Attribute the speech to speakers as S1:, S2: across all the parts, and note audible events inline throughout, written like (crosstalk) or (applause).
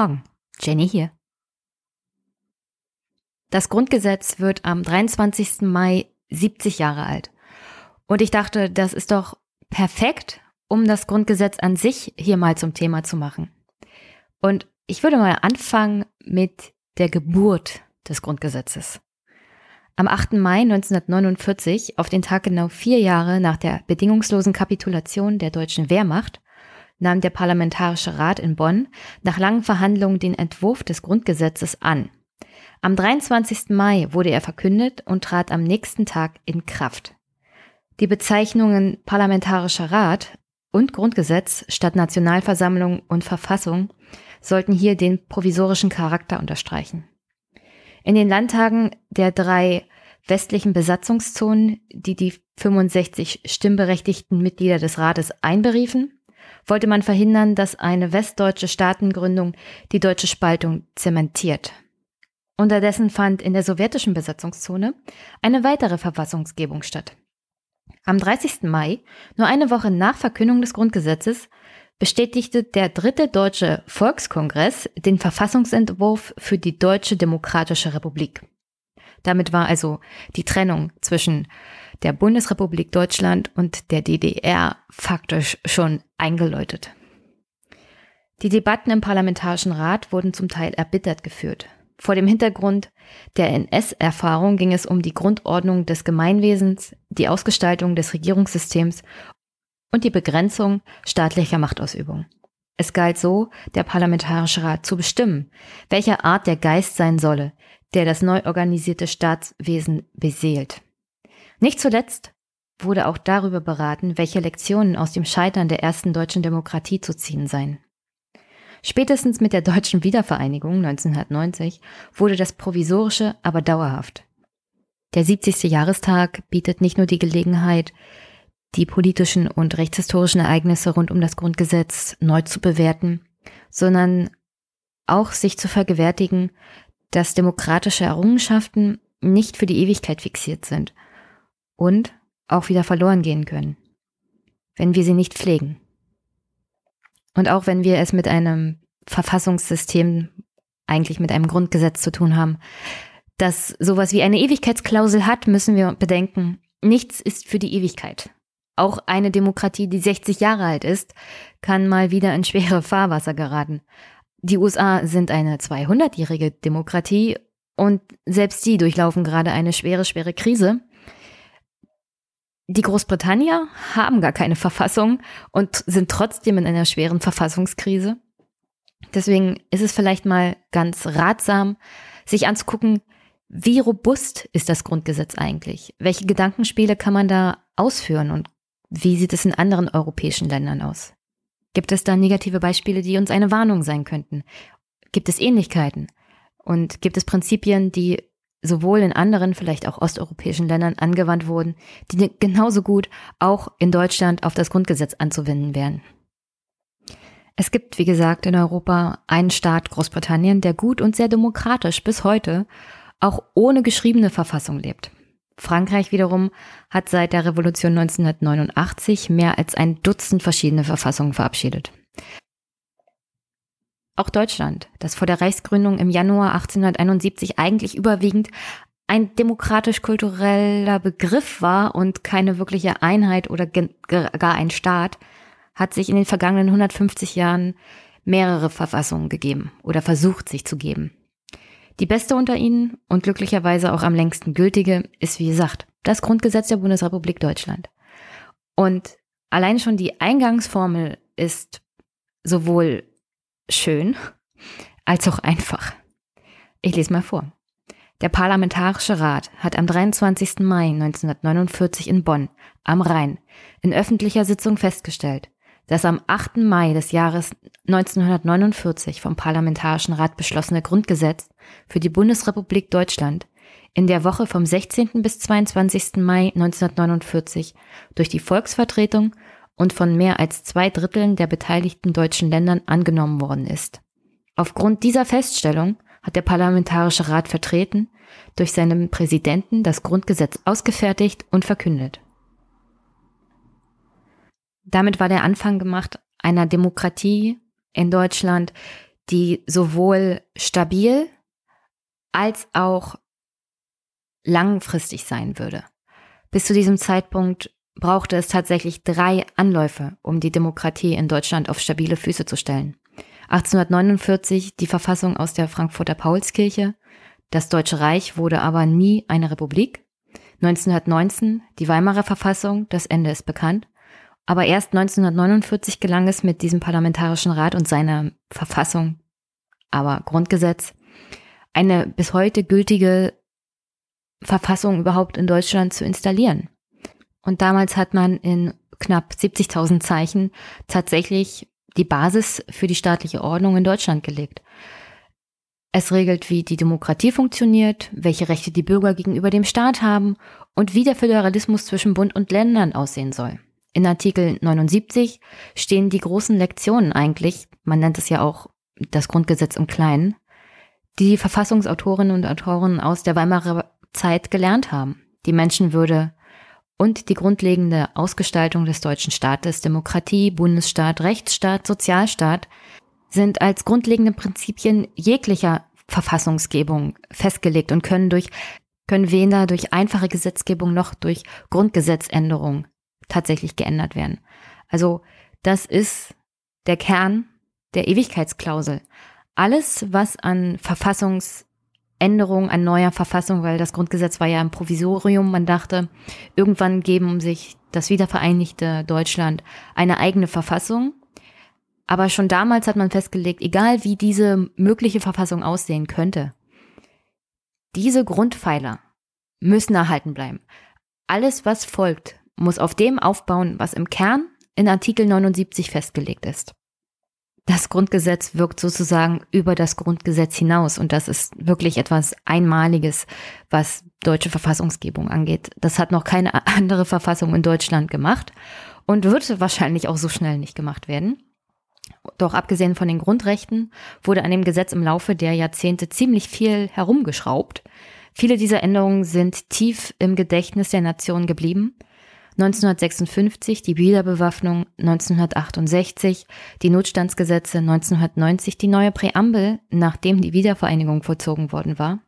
S1: Morgen, Jenny hier. Das Grundgesetz wird am 23. Mai 70 Jahre alt. Und ich dachte, das ist doch perfekt, um das Grundgesetz an sich hier mal zum Thema zu machen. Und ich würde mal anfangen mit der Geburt des Grundgesetzes. Am 8. Mai 1949, auf den Tag genau vier Jahre nach der bedingungslosen Kapitulation der deutschen Wehrmacht, nahm der Parlamentarische Rat in Bonn nach langen Verhandlungen den Entwurf des Grundgesetzes an. Am 23. Mai wurde er verkündet und trat am nächsten Tag in Kraft. Die Bezeichnungen Parlamentarischer Rat und Grundgesetz statt Nationalversammlung und Verfassung sollten hier den provisorischen Charakter unterstreichen. In den Landtagen der drei westlichen Besatzungszonen, die die 65 stimmberechtigten Mitglieder des Rates einberiefen, wollte man verhindern, dass eine westdeutsche Staatengründung die deutsche Spaltung zementiert. Unterdessen fand in der sowjetischen Besatzungszone eine weitere Verfassungsgebung statt. Am 30. Mai, nur eine Woche nach Verkündung des Grundgesetzes, bestätigte der dritte deutsche Volkskongress den Verfassungsentwurf für die Deutsche Demokratische Republik. Damit war also die Trennung zwischen der Bundesrepublik Deutschland und der DDR faktisch schon eingeläutet. Die Debatten im Parlamentarischen Rat wurden zum Teil erbittert geführt. Vor dem Hintergrund der NS-Erfahrung ging es um die Grundordnung des Gemeinwesens, die Ausgestaltung des Regierungssystems und die Begrenzung staatlicher Machtausübung. Es galt so, der Parlamentarische Rat zu bestimmen, welcher Art der Geist sein solle, der das neu organisierte Staatswesen beseelt. Nicht zuletzt wurde auch darüber beraten, welche Lektionen aus dem Scheitern der ersten deutschen Demokratie zu ziehen seien. Spätestens mit der deutschen Wiedervereinigung 1990 wurde das Provisorische aber dauerhaft. Der 70. Jahrestag bietet nicht nur die Gelegenheit, die politischen und rechtshistorischen Ereignisse rund um das Grundgesetz neu zu bewerten, sondern auch sich zu vergewärtigen, dass demokratische Errungenschaften nicht für die Ewigkeit fixiert sind – und auch wieder verloren gehen können, wenn wir sie nicht pflegen. Und auch wenn wir es mit einem Verfassungssystem, eigentlich mit einem Grundgesetz zu tun haben, das sowas wie eine Ewigkeitsklausel hat, müssen wir bedenken, nichts ist für die Ewigkeit. Auch eine Demokratie, die 60 Jahre alt ist, kann mal wieder in schwere Fahrwasser geraten. Die USA sind eine 200-jährige Demokratie und selbst sie durchlaufen gerade eine schwere, schwere Krise. Die Großbritannier haben gar keine Verfassung und sind trotzdem in einer schweren Verfassungskrise. Deswegen ist es vielleicht mal ganz ratsam, sich anzugucken, wie robust ist das Grundgesetz eigentlich? Welche Gedankenspiele kann man da ausführen und wie sieht es in anderen europäischen Ländern aus? Gibt es da negative Beispiele, die uns eine Warnung sein könnten? Gibt es Ähnlichkeiten? Und gibt es Prinzipien, die sowohl in anderen, vielleicht auch osteuropäischen Ländern angewandt wurden, die genauso gut auch in Deutschland auf das Grundgesetz anzuwenden wären. Es gibt, wie gesagt, in Europa einen Staat Großbritannien, der gut und sehr demokratisch bis heute auch ohne geschriebene Verfassung lebt. Frankreich wiederum hat seit der Revolution 1989 mehr als ein Dutzend verschiedene Verfassungen verabschiedet. Auch Deutschland, das vor der Reichsgründung im Januar 1871 eigentlich überwiegend ein demokratisch-kultureller Begriff war und keine wirkliche Einheit oder gar ein Staat, hat sich in den vergangenen 150 Jahren mehrere Verfassungen gegeben oder versucht sich zu geben. Die beste unter ihnen und glücklicherweise auch am längsten gültige ist, wie gesagt, das Grundgesetz der Bundesrepublik Deutschland. Und allein schon die Eingangsformel ist sowohl schön als auch einfach. Ich lese mal vor. Der Parlamentarische Rat hat am 23. Mai 1949 in Bonn am Rhein in öffentlicher Sitzung festgestellt, das am 8. Mai des Jahres 1949 vom Parlamentarischen Rat beschlossene Grundgesetz für die Bundesrepublik Deutschland in der Woche vom 16. bis 22. Mai 1949 durch die Volksvertretung und von mehr als zwei Dritteln der beteiligten deutschen Ländern angenommen worden ist. Aufgrund dieser Feststellung hat der Parlamentarische Rat vertreten durch seinen Präsidenten das Grundgesetz ausgefertigt und verkündet. Damit war der Anfang gemacht einer Demokratie in Deutschland, die sowohl stabil als auch langfristig sein würde. Bis zu diesem Zeitpunkt brauchte es tatsächlich drei Anläufe, um die Demokratie in Deutschland auf stabile Füße zu stellen. 1849 die Verfassung aus der Frankfurter Paulskirche, das Deutsche Reich wurde aber nie eine Republik. 1919 die Weimarer Verfassung, das Ende ist bekannt. Aber erst 1949 gelang es mit diesem Parlamentarischen Rat und seiner Verfassung, aber Grundgesetz, eine bis heute gültige Verfassung überhaupt in Deutschland zu installieren. Und damals hat man in knapp 70.000 Zeichen tatsächlich die Basis für die staatliche Ordnung in Deutschland gelegt. Es regelt, wie die Demokratie funktioniert, welche Rechte die Bürger gegenüber dem Staat haben und wie der Föderalismus zwischen Bund und Ländern aussehen soll. In Artikel 79 stehen die großen Lektionen eigentlich, man nennt es ja auch das Grundgesetz im Kleinen, die Verfassungsautorinnen und Autoren aus der Weimarer Zeit gelernt haben. Die Menschenwürde und die grundlegende Ausgestaltung des deutschen Staates, Demokratie, Bundesstaat, Rechtsstaat, Sozialstaat, sind als grundlegende Prinzipien jeglicher Verfassungsgebung festgelegt und können durch, können weder durch einfache Gesetzgebung noch durch Grundgesetzänderung tatsächlich geändert werden. Also, das ist der Kern der Ewigkeitsklausel. Alles, was an Verfassungs Änderung an neuer Verfassung, weil das Grundgesetz war ja ein Provisorium. Man dachte, irgendwann geben sich das wiedervereinigte Deutschland eine eigene Verfassung. Aber schon damals hat man festgelegt, egal wie diese mögliche Verfassung aussehen könnte, diese Grundpfeiler müssen erhalten bleiben. Alles, was folgt, muss auf dem aufbauen, was im Kern in Artikel 79 festgelegt ist das Grundgesetz wirkt sozusagen über das Grundgesetz hinaus und das ist wirklich etwas Einmaliges, was deutsche Verfassungsgebung angeht. Das hat noch keine andere Verfassung in Deutschland gemacht und wird wahrscheinlich auch so schnell nicht gemacht werden. Doch abgesehen von den Grundrechten wurde an dem Gesetz im Laufe der Jahrzehnte ziemlich viel herumgeschraubt. Viele dieser Änderungen sind tief im Gedächtnis der Nation geblieben 1956 die Wiederbewaffnung, 1968 die Notstandsgesetze, 1990 die neue Präambel, nachdem die Wiedervereinigung vollzogen worden war.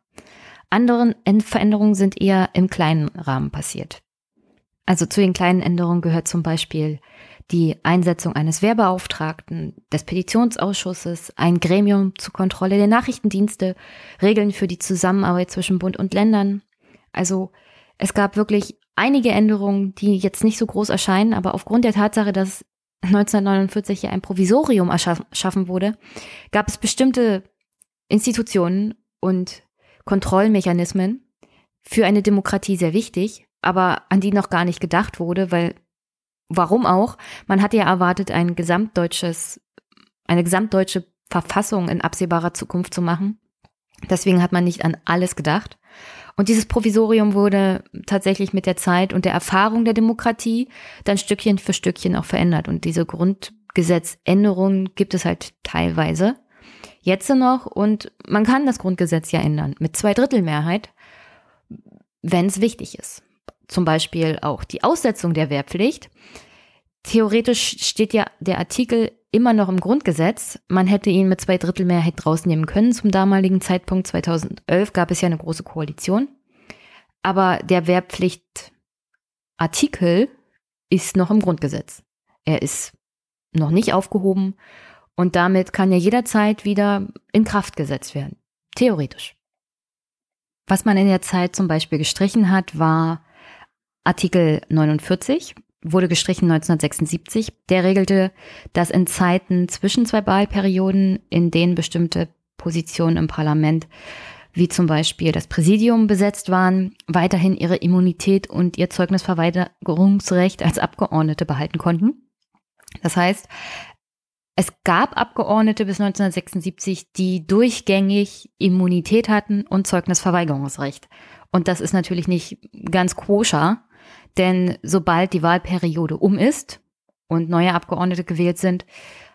S1: Andere Veränderungen sind eher im kleinen Rahmen passiert. Also zu den kleinen Änderungen gehört zum Beispiel die Einsetzung eines Wehrbeauftragten, des Petitionsausschusses, ein Gremium zur Kontrolle der Nachrichtendienste, Regeln für die Zusammenarbeit zwischen Bund und Ländern. Also es gab wirklich einige Änderungen, die jetzt nicht so groß erscheinen, aber aufgrund der Tatsache, dass 1949 hier ein Provisorium erschaffen wurde, gab es bestimmte Institutionen und Kontrollmechanismen für eine Demokratie sehr wichtig, aber an die noch gar nicht gedacht wurde, weil warum auch? Man hatte ja erwartet, ein gesamtdeutsches, eine gesamtdeutsche Verfassung in absehbarer Zukunft zu machen. Deswegen hat man nicht an alles gedacht. Und dieses Provisorium wurde tatsächlich mit der Zeit und der Erfahrung der Demokratie dann Stückchen für Stückchen auch verändert. Und diese Grundgesetzänderungen gibt es halt teilweise jetzt noch. Und man kann das Grundgesetz ja ändern mit Zweidrittelmehrheit, wenn es wichtig ist. Zum Beispiel auch die Aussetzung der Wehrpflicht. Theoretisch steht ja der Artikel immer noch im Grundgesetz. Man hätte ihn mit zwei Drittel Mehrheit rausnehmen können. Zum damaligen Zeitpunkt 2011 gab es ja eine große Koalition. Aber der Wehrpflichtartikel ist noch im Grundgesetz. Er ist noch nicht aufgehoben und damit kann er jederzeit wieder in Kraft gesetzt werden. Theoretisch. Was man in der Zeit zum Beispiel gestrichen hat, war Artikel 49 wurde gestrichen 1976. Der regelte, dass in Zeiten zwischen zwei Wahlperioden, in denen bestimmte Positionen im Parlament, wie zum Beispiel das Präsidium besetzt waren, weiterhin ihre Immunität und ihr Zeugnisverweigerungsrecht als Abgeordnete behalten konnten. Das heißt, es gab Abgeordnete bis 1976, die durchgängig Immunität hatten und Zeugnisverweigerungsrecht. Und das ist natürlich nicht ganz koscher, denn sobald die Wahlperiode um ist und neue Abgeordnete gewählt sind,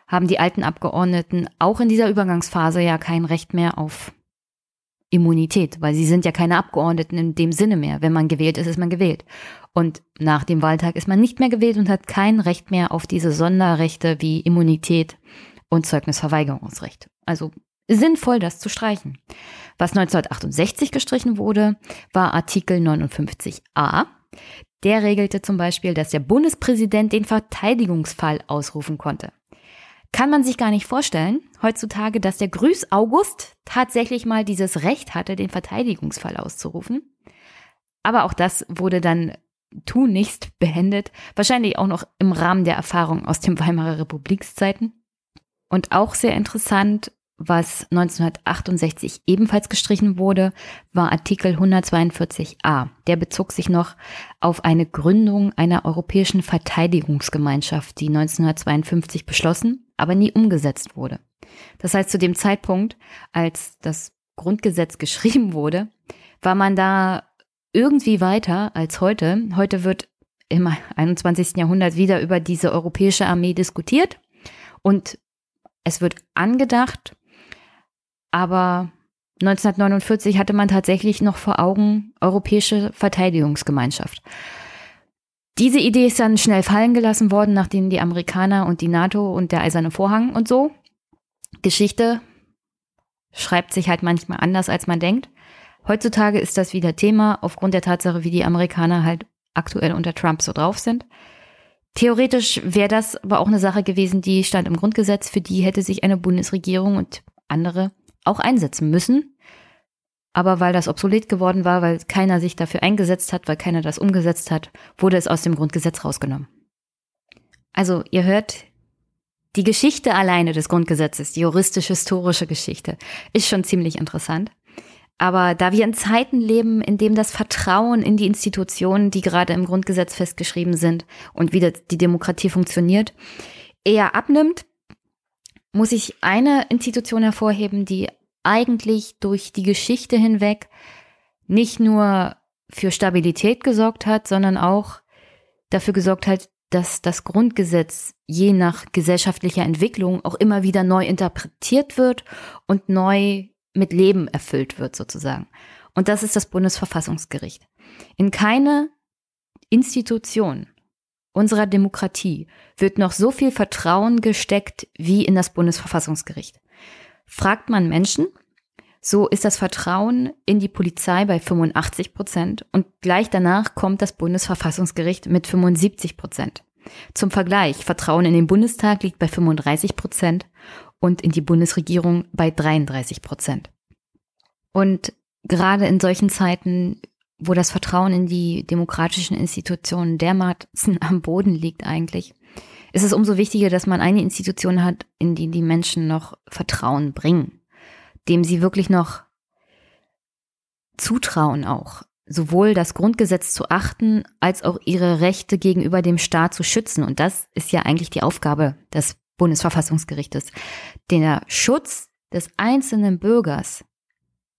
S1: haben die alten Abgeordneten auch in dieser Übergangsphase ja kein Recht mehr auf Immunität, weil sie sind ja keine Abgeordneten in dem Sinne mehr. Wenn man gewählt ist, ist man gewählt. Und nach dem Wahltag ist man nicht mehr gewählt und hat kein Recht mehr auf diese Sonderrechte wie Immunität und Zeugnisverweigerungsrecht. Also sinnvoll, das zu streichen. Was 1968 gestrichen wurde, war Artikel 59a. Der regelte zum Beispiel, dass der Bundespräsident den Verteidigungsfall ausrufen konnte. Kann man sich gar nicht vorstellen, heutzutage, dass der Grüß August tatsächlich mal dieses Recht hatte, den Verteidigungsfall auszurufen. Aber auch das wurde dann tunlichst beendet, wahrscheinlich auch noch im Rahmen der Erfahrung aus den Weimarer Republikszeiten. Und auch sehr interessant, was 1968 ebenfalls gestrichen wurde, war Artikel 142a. Der bezog sich noch auf eine Gründung einer europäischen Verteidigungsgemeinschaft, die 1952 beschlossen, aber nie umgesetzt wurde. Das heißt, zu dem Zeitpunkt, als das Grundgesetz (laughs) geschrieben wurde, war man da irgendwie weiter als heute. Heute wird im 21. Jahrhundert wieder über diese europäische Armee diskutiert und es wird angedacht, aber 1949 hatte man tatsächlich noch vor Augen Europäische Verteidigungsgemeinschaft. Diese Idee ist dann schnell fallen gelassen worden, nachdem die Amerikaner und die NATO und der Eiserne Vorhang und so. Geschichte schreibt sich halt manchmal anders, als man denkt. Heutzutage ist das wieder Thema, aufgrund der Tatsache, wie die Amerikaner halt aktuell unter Trump so drauf sind. Theoretisch wäre das aber auch eine Sache gewesen, die stand im Grundgesetz, für die hätte sich eine Bundesregierung und andere auch einsetzen müssen. Aber weil das obsolet geworden war, weil keiner sich dafür eingesetzt hat, weil keiner das umgesetzt hat, wurde es aus dem Grundgesetz rausgenommen. Also ihr hört, die Geschichte alleine des Grundgesetzes, die juristisch-historische Geschichte, ist schon ziemlich interessant. Aber da wir in Zeiten leben, in dem das Vertrauen in die Institutionen, die gerade im Grundgesetz festgeschrieben sind und wie die Demokratie funktioniert, eher abnimmt, muss ich eine Institution hervorheben, die eigentlich durch die Geschichte hinweg nicht nur für Stabilität gesorgt hat, sondern auch dafür gesorgt hat, dass das Grundgesetz je nach gesellschaftlicher Entwicklung auch immer wieder neu interpretiert wird und neu mit Leben erfüllt wird sozusagen. Und das ist das Bundesverfassungsgericht. In keine Institution unserer Demokratie wird noch so viel Vertrauen gesteckt wie in das Bundesverfassungsgericht. Fragt man Menschen, so ist das Vertrauen in die Polizei bei 85 Prozent und gleich danach kommt das Bundesverfassungsgericht mit 75 Prozent. Zum Vergleich, Vertrauen in den Bundestag liegt bei 35 Prozent und in die Bundesregierung bei 33 Prozent. Und gerade in solchen Zeiten wo das Vertrauen in die demokratischen Institutionen dermaßen (laughs) am Boden liegt eigentlich, ist es umso wichtiger, dass man eine Institution hat, in die die Menschen noch Vertrauen bringen, dem sie wirklich noch zutrauen auch, sowohl das Grundgesetz zu achten, als auch ihre Rechte gegenüber dem Staat zu schützen. Und das ist ja eigentlich die Aufgabe des Bundesverfassungsgerichtes, den Schutz des einzelnen Bürgers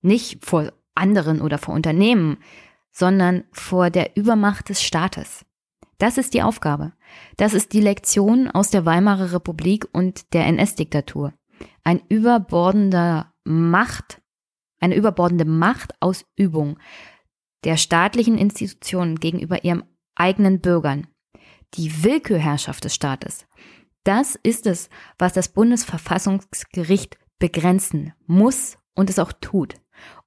S1: nicht vor anderen oder vor Unternehmen sondern vor der Übermacht des Staates. Das ist die Aufgabe. Das ist die Lektion aus der Weimarer Republik und der NS-Diktatur. Ein überbordender Macht, eine überbordende Machtausübung der staatlichen Institutionen gegenüber ihren eigenen Bürgern. Die Willkürherrschaft des Staates. Das ist es, was das Bundesverfassungsgericht begrenzen muss und es auch tut.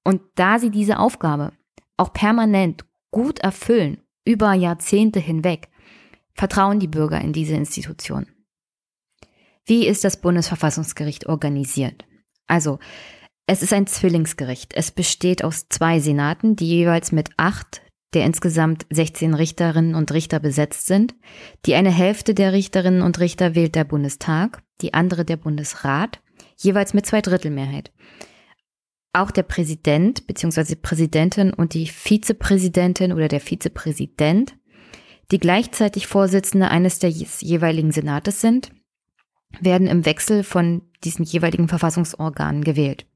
S1: Und da sie diese Aufgabe auch permanent gut erfüllen, über Jahrzehnte hinweg, vertrauen die Bürger in diese Institution. Wie ist das Bundesverfassungsgericht organisiert? Also, es ist ein Zwillingsgericht. Es besteht aus zwei Senaten, die jeweils mit acht der insgesamt 16 Richterinnen und Richter besetzt sind. Die eine Hälfte der Richterinnen und Richter wählt der Bundestag, die andere der Bundesrat, jeweils mit Zweidrittelmehrheit. Auch der Präsident bzw. Präsidentin und die Vizepräsidentin oder der Vizepräsident, die gleichzeitig Vorsitzende eines der jeweiligen Senates sind, werden im Wechsel von diesen jeweiligen Verfassungsorganen gewählt.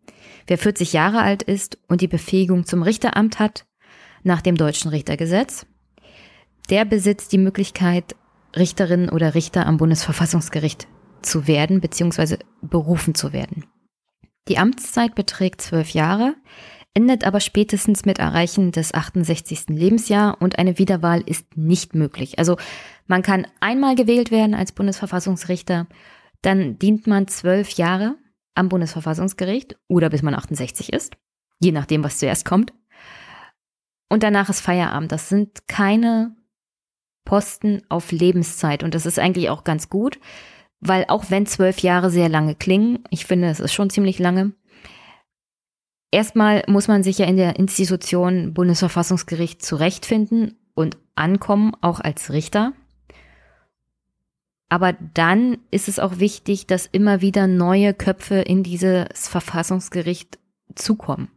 S1: Wer 40 Jahre alt ist und die Befähigung zum Richteramt hat, nach dem deutschen Richtergesetz, der besitzt die Möglichkeit, Richterin oder Richter am Bundesverfassungsgericht zu werden bzw. berufen zu werden. Die Amtszeit beträgt zwölf Jahre, endet aber spätestens mit Erreichen des 68. Lebensjahr und eine Wiederwahl ist nicht möglich. Also man kann einmal gewählt werden als Bundesverfassungsrichter, dann dient man zwölf Jahre am Bundesverfassungsgericht oder bis man 68 ist, je nachdem, was zuerst kommt. Und danach ist Feierabend. Das sind keine Posten auf Lebenszeit. Und das ist eigentlich auch ganz gut, weil auch wenn zwölf Jahre sehr lange klingen, ich finde, es ist schon ziemlich lange, erstmal muss man sich ja in der Institution Bundesverfassungsgericht zurechtfinden und ankommen, auch als Richter. Aber dann ist es auch wichtig, dass immer wieder neue Köpfe in dieses Verfassungsgericht zukommen.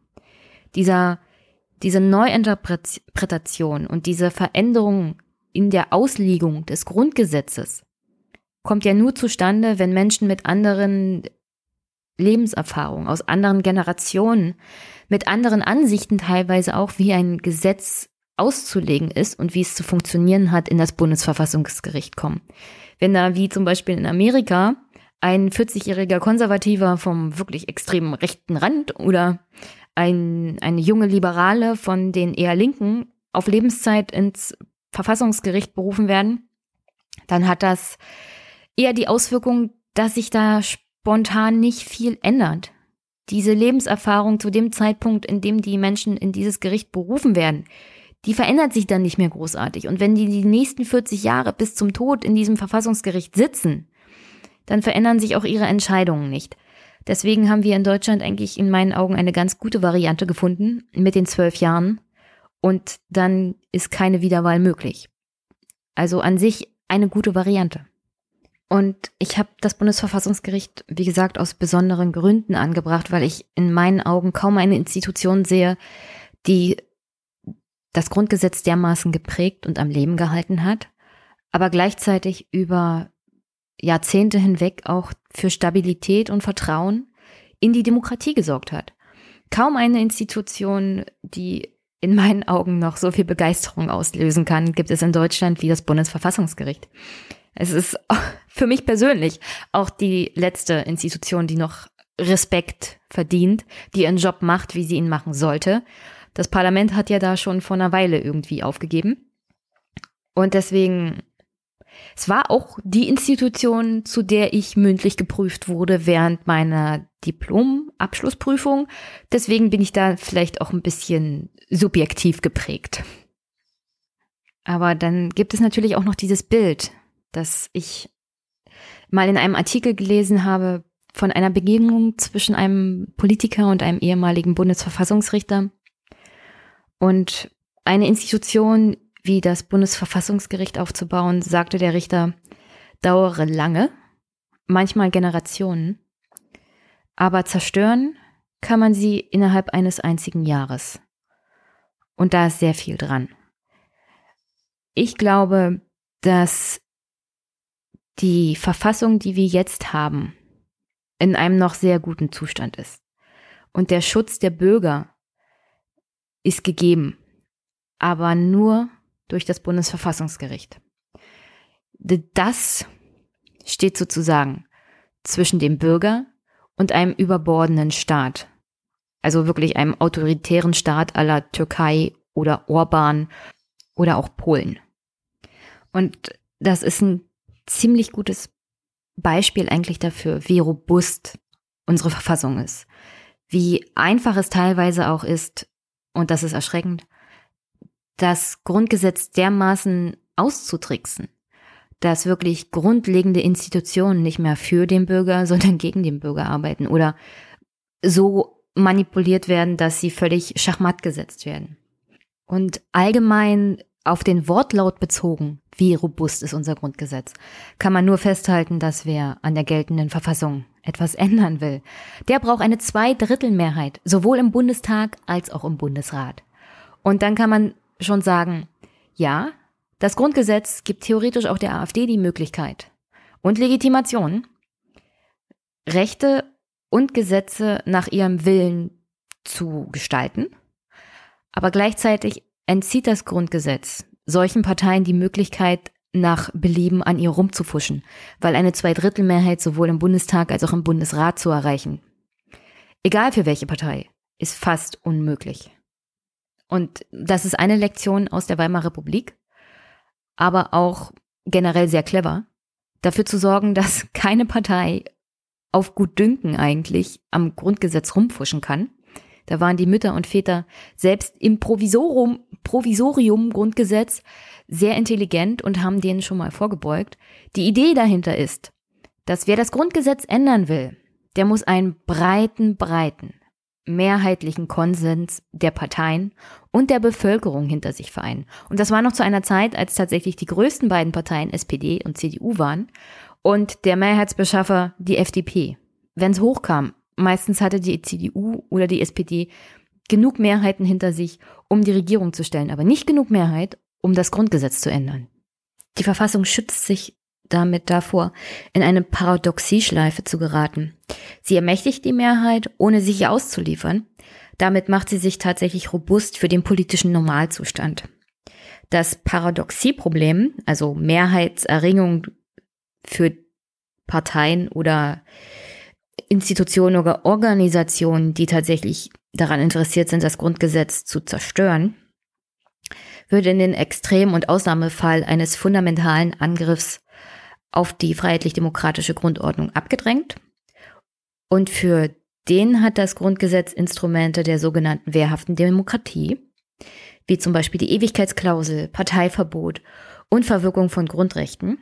S1: Dieser, diese Neuinterpretation und diese Veränderung in der Auslegung des Grundgesetzes kommt ja nur zustande, wenn Menschen mit anderen Lebenserfahrungen, aus anderen Generationen, mit anderen Ansichten teilweise auch, wie ein Gesetz auszulegen ist und wie es zu funktionieren hat, in das Bundesverfassungsgericht kommen. Wenn da wie zum Beispiel in Amerika ein 40-jähriger Konservativer vom wirklich extremen rechten Rand oder ein, eine junge Liberale von den eher Linken auf Lebenszeit ins Verfassungsgericht berufen werden, dann hat das eher die Auswirkung, dass sich da spontan nicht viel ändert. Diese Lebenserfahrung zu dem Zeitpunkt, in dem die Menschen in dieses Gericht berufen werden, die verändert sich dann nicht mehr großartig. Und wenn die die nächsten 40 Jahre bis zum Tod in diesem Verfassungsgericht sitzen, dann verändern sich auch ihre Entscheidungen nicht. Deswegen haben wir in Deutschland eigentlich in meinen Augen eine ganz gute Variante gefunden mit den zwölf Jahren. Und dann ist keine Wiederwahl möglich. Also an sich eine gute Variante. Und ich habe das Bundesverfassungsgericht, wie gesagt, aus besonderen Gründen angebracht, weil ich in meinen Augen kaum eine Institution sehe, die das Grundgesetz dermaßen geprägt und am Leben gehalten hat, aber gleichzeitig über Jahrzehnte hinweg auch für Stabilität und Vertrauen in die Demokratie gesorgt hat. Kaum eine Institution, die in meinen Augen noch so viel Begeisterung auslösen kann, gibt es in Deutschland wie das Bundesverfassungsgericht. Es ist (laughs) für mich persönlich auch die letzte Institution, die noch Respekt verdient, die ihren Job macht, wie sie ihn machen sollte. Das Parlament hat ja da schon vor einer Weile irgendwie aufgegeben. Und deswegen, es war auch die Institution, zu der ich mündlich geprüft wurde während meiner Diplom-Abschlussprüfung. Deswegen bin ich da vielleicht auch ein bisschen subjektiv geprägt. Aber dann gibt es natürlich auch noch dieses Bild, das ich mal in einem Artikel gelesen habe von einer Begegnung zwischen einem Politiker und einem ehemaligen Bundesverfassungsrichter. Und eine Institution wie das Bundesverfassungsgericht aufzubauen, sagte der Richter, dauere lange, manchmal Generationen, aber zerstören kann man sie innerhalb eines einzigen Jahres. Und da ist sehr viel dran. Ich glaube, dass die Verfassung, die wir jetzt haben, in einem noch sehr guten Zustand ist. Und der Schutz der Bürger ist gegeben, aber nur durch das Bundesverfassungsgericht. Das steht sozusagen zwischen dem Bürger und einem überbordenden Staat. Also wirklich einem autoritären Staat aller Türkei oder Orban oder auch Polen. Und das ist ein ziemlich gutes Beispiel eigentlich dafür, wie robust unsere Verfassung ist. Wie einfach es teilweise auch ist, und das ist erschreckend, das Grundgesetz dermaßen auszutricksen, dass wirklich grundlegende Institutionen nicht mehr für den Bürger, (laughs) sondern gegen den Bürger arbeiten oder so manipuliert werden, dass sie völlig schachmatt gesetzt werden. Und allgemein auf den Wortlaut bezogen, wie robust ist unser Grundgesetz, kann man nur festhalten, dass wer an der geltenden Verfassung etwas ändern will, der braucht eine Zweidrittelmehrheit, sowohl im Bundestag als auch im Bundesrat. Und dann kann man schon sagen, ja, das Grundgesetz gibt theoretisch auch der AfD die Möglichkeit und Legitimation, Rechte und Gesetze nach ihrem Willen zu gestalten, aber gleichzeitig entzieht das Grundgesetz solchen Parteien die Möglichkeit, nach Belieben an ihr rumzufuschen, weil eine Zweidrittelmehrheit sowohl im Bundestag als auch im Bundesrat zu erreichen, egal für welche Partei, ist fast unmöglich. Und das ist eine Lektion aus der Weimarer Republik, aber auch generell sehr clever, dafür zu sorgen, dass (laughs) keine Partei auf gut Dünken eigentlich am Grundgesetz rumfuschen kann. Da waren die Mütter und Väter selbst im Provisorium, Provisorium Grundgesetz sehr intelligent und haben denen schon mal vorgebeugt. Die Idee dahinter ist, dass wer das Grundgesetz ändern will, der muss einen breiten, breiten, mehrheitlichen Konsens der Parteien und der Bevölkerung hinter sich vereinen. Und das war noch zu einer Zeit, als tatsächlich die größten beiden Parteien SPD und CDU waren und der Mehrheitsbeschaffer die FDP. Wenn es hochkam, meistens hatte die CDU oder die SPD genug Mehrheiten hinter sich, um die Regierung zu stellen, aber nicht genug Mehrheit, um das Grundgesetz zu ändern. Die Verfassung schützt sich damit davor, in eine Paradoxieschleife zu geraten. Sie ermächtigt die Mehrheit, ohne sich auszuliefern. Damit macht sie sich tatsächlich robust für den politischen Normalzustand. Das Paradoxieproblem, also Mehrheitserringung für Parteien oder Institutionen oder Organisationen, die tatsächlich daran interessiert sind, das Grundgesetz zu zerstören, würde in den Extrem- und Ausnahmefall eines fundamentalen Angriffs auf die freiheitlich-demokratische Grundordnung abgedrängt. Und für den hat das Grundgesetz Instrumente der sogenannten wehrhaften Demokratie, wie zum Beispiel die Ewigkeitsklausel, Parteiverbot und Verwirkung von Grundrechten,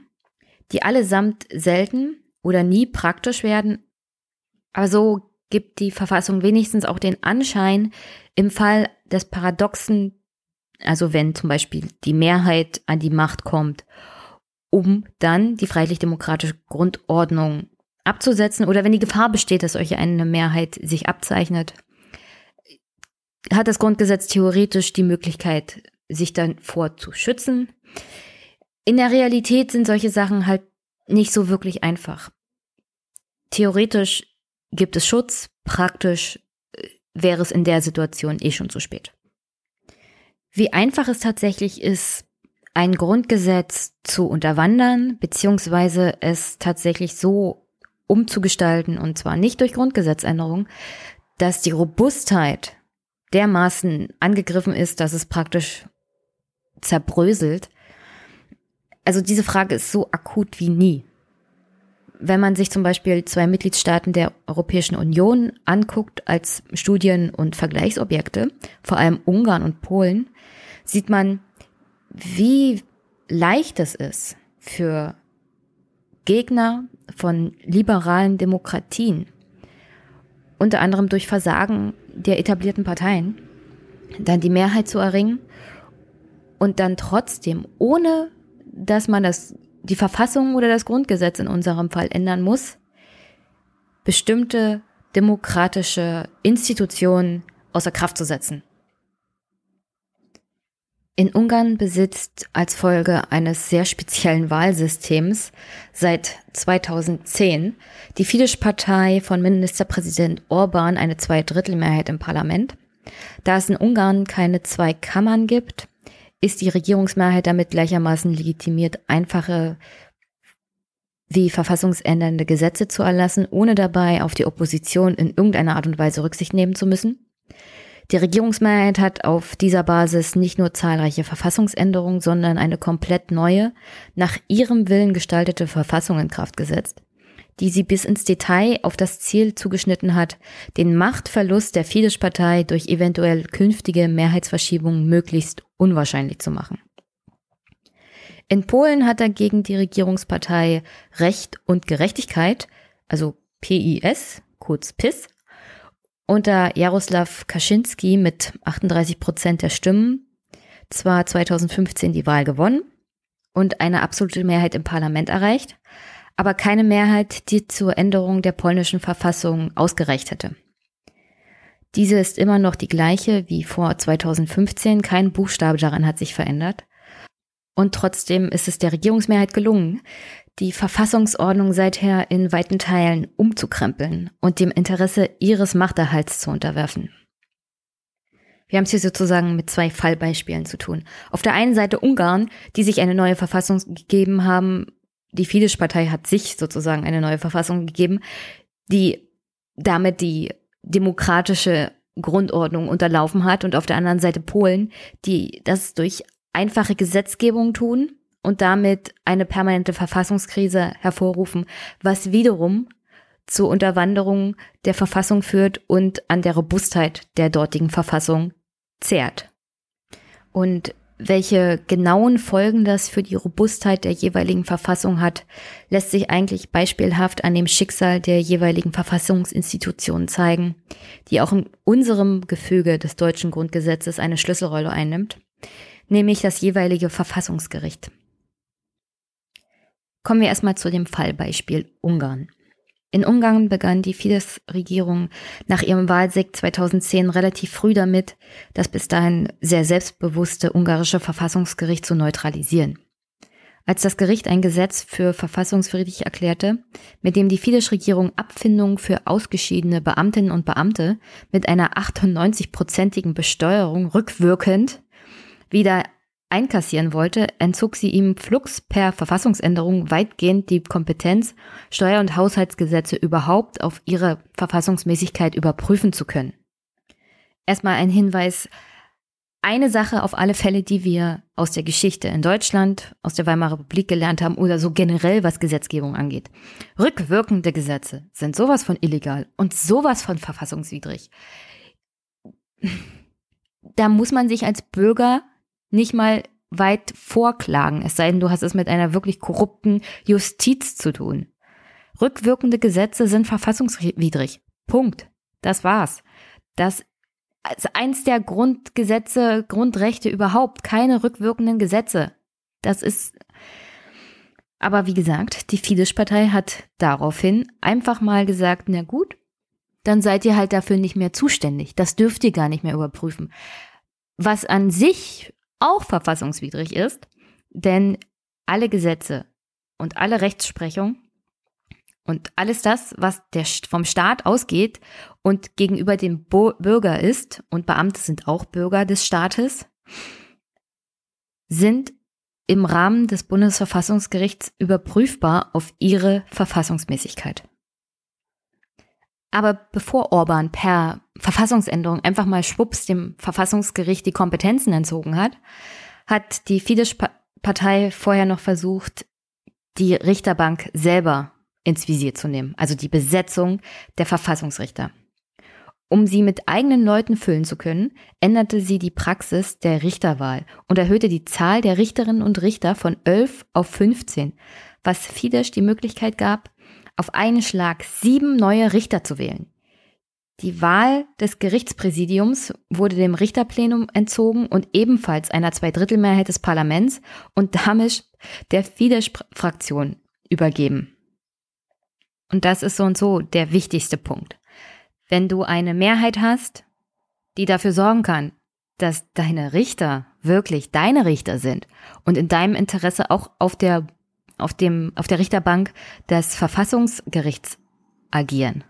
S1: die allesamt selten oder nie praktisch werden, aber so gibt die Verfassung wenigstens auch den Anschein, im Fall des Paradoxen, also wenn zum Beispiel die Mehrheit an die Macht kommt, um dann die freiheitlich-demokratische Grundordnung abzusetzen oder wenn die Gefahr besteht, dass solche eine Mehrheit sich abzeichnet, hat das Grundgesetz theoretisch die Möglichkeit, sich dann vorzuschützen. In der Realität sind solche Sachen halt nicht so wirklich einfach. Theoretisch gibt es Schutz, praktisch äh, wäre es in der Situation eh schon zu spät. Wie einfach es tatsächlich ist, ein Grundgesetz zu unterwandern, beziehungsweise es tatsächlich so umzugestalten, und zwar nicht durch Grundgesetzänderung, dass die Robustheit dermaßen angegriffen ist, dass es praktisch zerbröselt, also diese Frage ist so akut wie nie. Wenn man sich zum Beispiel zwei Mitgliedstaaten der Europäischen Union anguckt als Studien- und Vergleichsobjekte, vor allem Ungarn und Polen, sieht man, wie leicht es ist für Gegner von liberalen Demokratien, unter anderem durch Versagen der etablierten Parteien, dann die Mehrheit zu erringen und dann trotzdem ohne dass man das, die Verfassung oder das Grundgesetz in unserem Fall ändern muss, bestimmte demokratische Institutionen außer Kraft zu setzen. In Ungarn besitzt als Folge eines sehr speziellen Wahlsystems seit 2010 die Fidesz-Partei von Ministerpräsident Orban eine Zweidrittelmehrheit im Parlament. Da es in Ungarn keine zwei Kammern gibt, ist die Regierungsmehrheit damit gleichermaßen legitimiert, einfache wie verfassungsändernde Gesetze zu erlassen, ohne dabei auf die Opposition in irgendeiner Art und Weise Rücksicht nehmen zu müssen. Die Regierungsmehrheit hat auf dieser Basis nicht nur zahlreiche Verfassungsänderungen, sondern eine komplett neue, nach ihrem Willen gestaltete Verfassung in Kraft gesetzt die sie bis ins Detail auf das Ziel zugeschnitten hat, den Machtverlust der Fidesz-Partei durch eventuell künftige Mehrheitsverschiebungen möglichst unwahrscheinlich zu machen. In Polen hat dagegen die Regierungspartei Recht und Gerechtigkeit, also PIS, kurz PIS, unter Jaroslaw Kaczynski mit 38 Prozent der Stimmen zwar 2015 die Wahl gewonnen und eine absolute Mehrheit im Parlament erreicht, aber keine Mehrheit, die zur Änderung der polnischen Verfassung ausgereicht hätte. Diese ist immer noch die gleiche wie vor 2015, kein Buchstabe daran hat sich verändert. Und trotzdem ist es der Regierungsmehrheit gelungen, die Verfassungsordnung seither in weiten Teilen umzukrempeln und dem Interesse ihres Machterhalts zu unterwerfen. Wir haben es hier sozusagen mit zwei Fallbeispielen zu tun. Auf der einen Seite Ungarn, die sich eine neue Verfassung gegeben haben, die Fidesz-Partei hat sich sozusagen eine neue Verfassung gegeben, die damit die demokratische Grundordnung unterlaufen hat und auf der anderen Seite Polen, die das durch einfache Gesetzgebung tun und damit eine permanente Verfassungskrise hervorrufen, was wiederum zur Unterwanderung der Verfassung führt und an der Robustheit der dortigen Verfassung zehrt. Und welche genauen Folgen das für die Robustheit der jeweiligen Verfassung hat, lässt sich eigentlich beispielhaft an dem Schicksal der jeweiligen Verfassungsinstitutionen zeigen, die auch in unserem Gefüge des deutschen Grundgesetzes eine Schlüsselrolle einnimmt, nämlich das jeweilige Verfassungsgericht. Kommen wir erstmal zu dem Fallbeispiel Ungarn. In Ungarn begann die Fidesz-Regierung nach ihrem Wahlsieg 2010 relativ früh damit, das bis dahin sehr selbstbewusste ungarische Verfassungsgericht zu neutralisieren. Als das Gericht ein Gesetz für verfassungswidrig erklärte, mit dem die Fidesz-Regierung Abfindungen für ausgeschiedene Beamtinnen und Beamte mit einer 98-prozentigen Besteuerung rückwirkend wieder einkassieren wollte, entzog sie ihm flugs per Verfassungsänderung weitgehend die Kompetenz, Steuer- und Haushaltsgesetze überhaupt auf ihre Verfassungsmäßigkeit überprüfen zu können. Erstmal ein Hinweis, eine Sache auf alle Fälle, die wir aus der Geschichte in Deutschland, aus der Weimarer Republik gelernt haben oder so generell, was Gesetzgebung angeht. Rückwirkende Gesetze sind sowas von illegal und sowas von verfassungswidrig. Da muss man sich als Bürger nicht mal weit vorklagen, es sei denn, du hast es mit einer wirklich korrupten Justiz zu tun. Rückwirkende Gesetze sind verfassungswidrig. Punkt. Das war's. Das ist eins der Grundgesetze, Grundrechte überhaupt. Keine rückwirkenden Gesetze. Das ist. Aber wie gesagt, die Fidesz-Partei hat daraufhin einfach mal gesagt, na gut, dann seid ihr halt dafür nicht mehr zuständig. Das dürft ihr gar nicht mehr überprüfen. Was an sich auch verfassungswidrig ist, denn alle Gesetze und alle Rechtsprechung und alles das, was der, vom Staat ausgeht und gegenüber dem Bo Bürger ist, und Beamte sind auch Bürger des Staates, sind im Rahmen des Bundesverfassungsgerichts überprüfbar auf ihre Verfassungsmäßigkeit. Aber bevor Orban per Verfassungsänderung einfach mal schwupps dem Verfassungsgericht die Kompetenzen entzogen hat, hat die Fidesz-Partei vorher noch versucht, die Richterbank selber ins Visier zu nehmen, also die Besetzung der Verfassungsrichter. Um sie mit eigenen Leuten füllen zu können, änderte sie die Praxis der Richterwahl und erhöhte die Zahl der Richterinnen und Richter von 11 auf 15, was Fidesz die Möglichkeit gab, auf einen Schlag sieben neue Richter zu wählen. Die Wahl des Gerichtspräsidiums wurde dem Richterplenum entzogen und ebenfalls einer Zweidrittelmehrheit des Parlaments und damit der Fidesz-Fraktion übergeben. Und das ist so und so der wichtigste Punkt. Wenn du eine Mehrheit hast, die dafür sorgen kann, dass deine Richter wirklich deine Richter sind und in deinem Interesse auch auf der auf, dem, auf der Richterbank des Verfassungsgerichts agieren.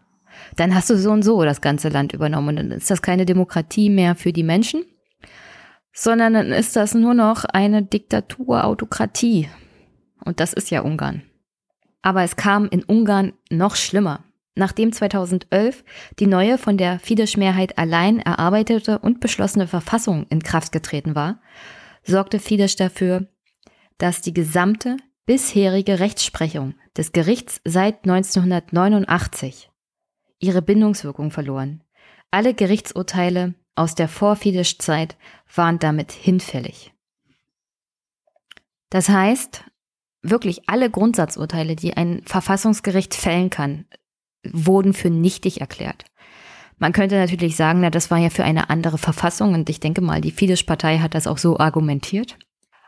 S1: Dann hast du so und so das ganze Land übernommen und dann ist das keine Demokratie mehr für die Menschen, sondern dann ist das nur noch eine Diktatur, Autokratie. Und das ist ja Ungarn. Aber es kam in Ungarn noch schlimmer. Nachdem 2011 die neue von der Fidesz-Mehrheit allein erarbeitete und beschlossene Verfassung in Kraft getreten war, sorgte Fidesz dafür, dass die gesamte bisherige Rechtsprechung des Gerichts seit 1989 ihre Bindungswirkung verloren. Alle Gerichtsurteile aus der Vorfidesz-Zeit waren damit hinfällig. Das heißt, wirklich alle Grundsatzurteile, die ein Verfassungsgericht fällen kann, wurden für nichtig erklärt. Man könnte natürlich sagen, na, das war ja für eine andere Verfassung und ich denke mal, die Fidesz-Partei hat das auch so argumentiert.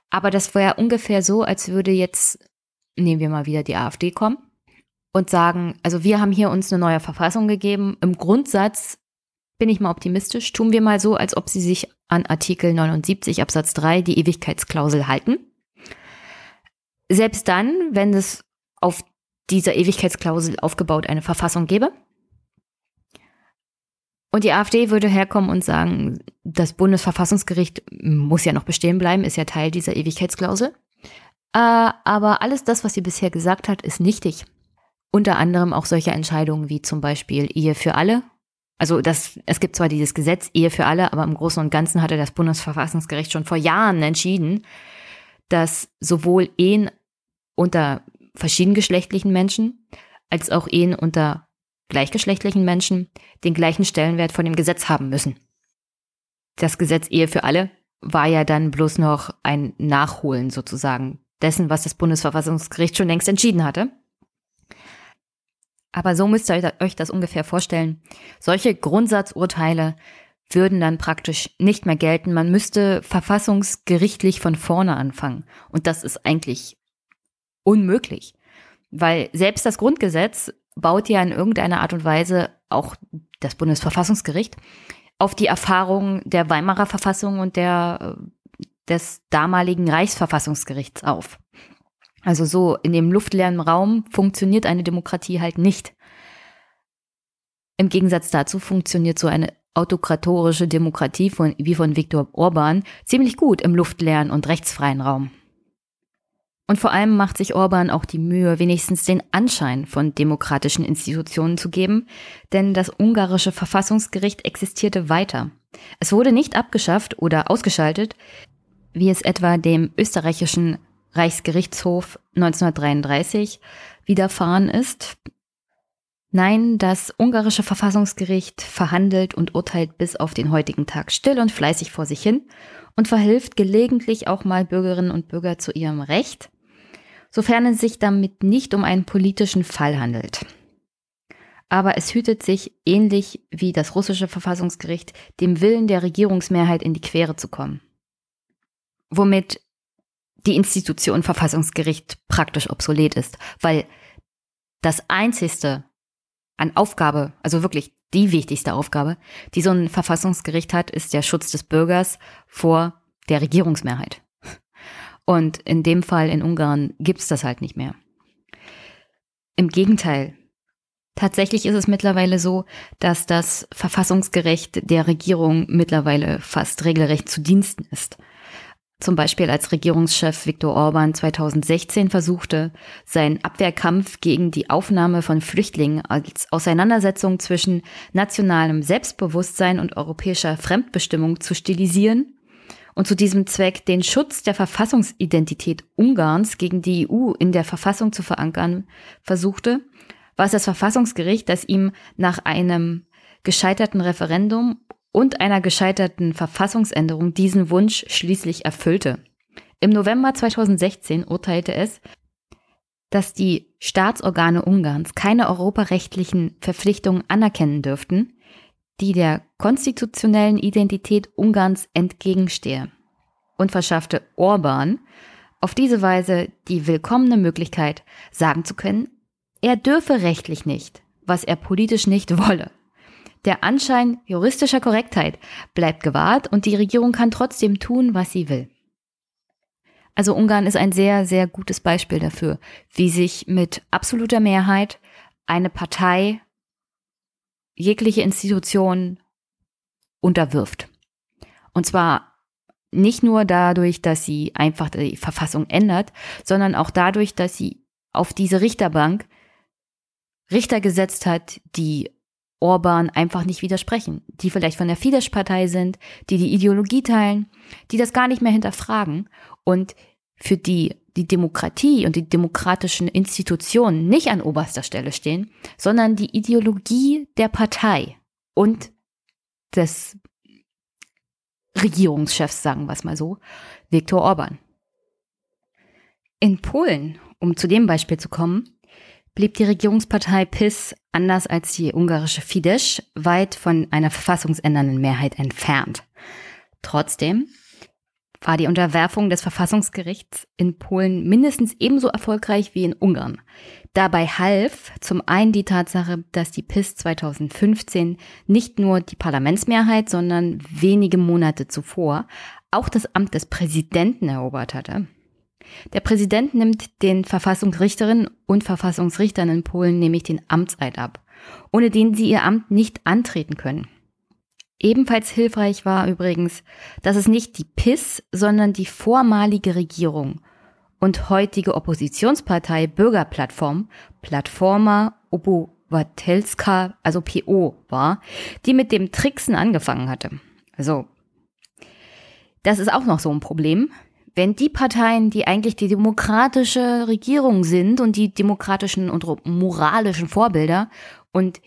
S1: Aber das war ja ungefähr so, als würde jetzt, nehmen wir mal wieder die AfD kommen und sagen, also wir haben hier uns eine neue Verfassung gegeben. Im Grundsatz bin ich mal optimistisch, tun wir mal so, als ob sie sich an Artikel 79 Absatz 3 die Ewigkeitsklausel halten. Selbst dann, wenn es auf dieser Ewigkeitsklausel aufgebaut eine Verfassung gäbe, und die AfD würde herkommen und sagen, das Bundesverfassungsgericht muss ja noch bestehen bleiben, ist ja Teil dieser Ewigkeitsklausel. Äh, aber alles das, was sie bisher gesagt hat, ist nichtig. Unter anderem auch solche Entscheidungen wie zum Beispiel Ehe für alle. Also das, es gibt zwar dieses Gesetz Ehe für alle, aber im Großen und Ganzen hatte das Bundesverfassungsgericht schon vor Jahren entschieden, dass sowohl Ehen unter verschiedengeschlechtlichen Menschen als auch Ehen unter gleichgeschlechtlichen Menschen den gleichen Stellenwert von dem Gesetz haben müssen. Das Gesetz Ehe für alle war ja dann bloß noch ein Nachholen sozusagen dessen, was das Bundesverfassungsgericht schon längst entschieden hatte. Aber so müsst ihr euch das ungefähr vorstellen. Solche Grundsatzurteile würden dann praktisch nicht mehr gelten. Man müsste verfassungsgerichtlich von vorne anfangen. Und das ist eigentlich unmöglich. Weil selbst das Grundgesetz baut ja in irgendeiner Art und Weise auch das Bundesverfassungsgericht auf die Erfahrung der Weimarer Verfassung und der, des damaligen Reichsverfassungsgerichts auf. Also so in dem luftleeren Raum funktioniert eine Demokratie halt nicht. Im Gegensatz dazu funktioniert so eine autokratorische Demokratie von, wie von Viktor Orban ziemlich gut im luftleeren und rechtsfreien Raum. Und vor allem macht sich Orban auch die Mühe, wenigstens den Anschein von demokratischen Institutionen zu geben, denn das ungarische Verfassungsgericht existierte weiter. Es wurde nicht abgeschafft oder ausgeschaltet, wie es etwa dem österreichischen Reichsgerichtshof 1933 widerfahren ist. Nein, das ungarische Verfassungsgericht verhandelt und urteilt bis auf den heutigen Tag still und fleißig vor sich hin und verhilft gelegentlich auch mal Bürgerinnen und Bürger zu ihrem Recht, sofern es sich damit nicht um einen politischen Fall handelt. Aber es hütet sich, ähnlich wie das russische Verfassungsgericht, dem Willen der Regierungsmehrheit in die Quere zu kommen. Womit die Institution Verfassungsgericht praktisch obsolet ist, weil das einzigste an Aufgabe, also wirklich die wichtigste Aufgabe, die so ein Verfassungsgericht hat, ist der Schutz des Bürgers vor der Regierungsmehrheit. Und in dem Fall in Ungarn gibt's das halt nicht mehr. Im Gegenteil. Tatsächlich ist es mittlerweile so, dass das Verfassungsgericht der Regierung mittlerweile fast regelrecht zu Diensten ist zum Beispiel als Regierungschef Viktor Orban 2016 versuchte, seinen Abwehrkampf gegen die Aufnahme von Flüchtlingen als Auseinandersetzung zwischen nationalem Selbstbewusstsein und europäischer Fremdbestimmung zu stilisieren und zu diesem Zweck den Schutz der Verfassungsidentität Ungarns gegen die EU in der Verfassung zu verankern versuchte, war es das Verfassungsgericht, das ihm nach einem gescheiterten Referendum und einer gescheiterten Verfassungsänderung diesen Wunsch schließlich erfüllte. Im November 2016 urteilte es, dass die Staatsorgane Ungarns keine europarechtlichen Verpflichtungen anerkennen dürften, die der konstitutionellen Identität Ungarns entgegenstehe und verschaffte Orban auf diese Weise die willkommene Möglichkeit, sagen zu können, er dürfe rechtlich nicht, was er politisch nicht wolle. Der Anschein juristischer Korrektheit bleibt gewahrt und die Regierung kann trotzdem tun, was sie will. Also Ungarn ist ein sehr, sehr gutes Beispiel dafür, wie sich mit absoluter Mehrheit eine Partei jegliche Institution unterwirft. Und zwar nicht nur dadurch, dass sie einfach die Verfassung ändert, sondern auch dadurch, dass sie auf diese Richterbank Richter gesetzt hat, die Orban einfach nicht widersprechen, die vielleicht von der Fidesz-Partei sind, die die Ideologie teilen, die das gar nicht mehr hinterfragen und für die die Demokratie und die demokratischen Institutionen nicht an oberster Stelle stehen, sondern die Ideologie der Partei und des Regierungschefs, sagen wir es mal so, Viktor Orban. In Polen, um zu dem Beispiel zu kommen, blieb die Regierungspartei PIS anders als die ungarische Fidesz weit von einer verfassungsändernden Mehrheit entfernt. Trotzdem war die Unterwerfung des Verfassungsgerichts in Polen mindestens ebenso erfolgreich wie in Ungarn. Dabei half zum einen die Tatsache, dass die PIS 2015 nicht nur die Parlamentsmehrheit, sondern wenige Monate zuvor auch das Amt des Präsidenten erobert hatte. Der Präsident nimmt den Verfassungsrichterinnen und Verfassungsrichtern in Polen nämlich den Amtseid ab, ohne den sie ihr Amt nicht antreten können. Ebenfalls hilfreich war übrigens, dass es nicht die PIS, sondern die vormalige Regierung und heutige Oppositionspartei Bürgerplattform, Plattforma Obywatelska, also PO war, die mit dem Tricksen angefangen hatte. Also, das ist auch noch so ein Problem wenn die Parteien, die eigentlich die demokratische Regierung sind und die demokratischen und moralischen Vorbilder und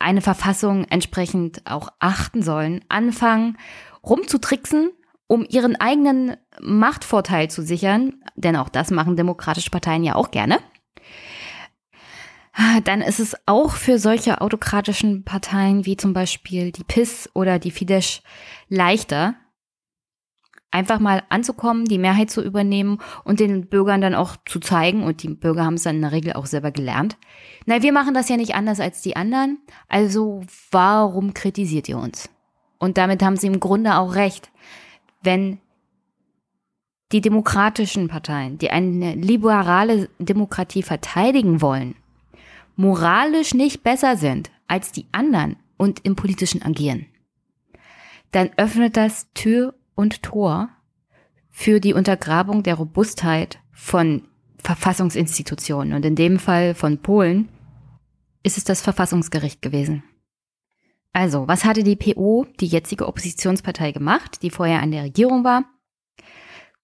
S1: eine Verfassung entsprechend auch achten sollen, anfangen rumzutricksen, um ihren eigenen Machtvorteil zu sichern, denn auch das machen demokratische Parteien ja auch gerne, dann ist es auch für solche autokratischen Parteien wie zum Beispiel die PIS oder die Fidesz leichter, einfach mal anzukommen, die Mehrheit zu übernehmen und den Bürgern dann auch zu zeigen, und die Bürger haben es dann in der Regel auch selber gelernt, na, wir machen das ja nicht anders als die anderen, also warum kritisiert ihr uns? Und damit haben sie im Grunde auch recht. Wenn die demokratischen Parteien, die eine liberale Demokratie verteidigen wollen, moralisch nicht besser sind als die anderen und im politischen Agieren, dann öffnet das Tür und Tor für die Untergrabung der Robustheit von Verfassungsinstitutionen. Und in dem Fall von Polen ist es das Verfassungsgericht gewesen. Also, was hatte die PO, die jetzige Oppositionspartei, gemacht, die vorher an der Regierung war?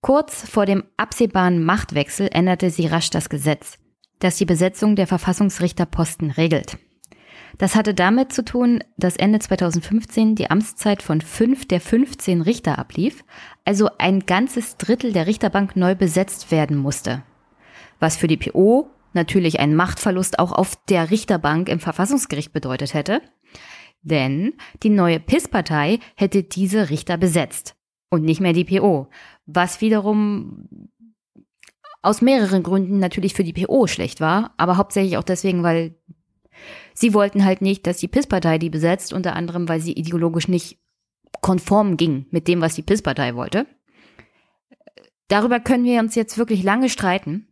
S1: Kurz vor dem absehbaren Machtwechsel änderte sie rasch das Gesetz, das die Besetzung der Verfassungsrichterposten regelt. Das hatte damit zu tun, dass Ende 2015 die Amtszeit von fünf der 15 Richter ablief, also ein ganzes Drittel der Richterbank neu besetzt werden musste. Was für die PO natürlich einen Machtverlust auch auf der Richterbank im Verfassungsgericht bedeutet hätte, denn die neue PIS-Partei hätte diese Richter besetzt und nicht mehr die PO, was wiederum aus mehreren Gründen natürlich für die PO schlecht war, aber hauptsächlich auch deswegen, weil Sie wollten halt nicht, dass die PIS-Partei die besetzt, unter anderem, weil sie ideologisch nicht konform ging mit dem, was die PIS-Partei wollte. Darüber können wir uns jetzt wirklich lange streiten.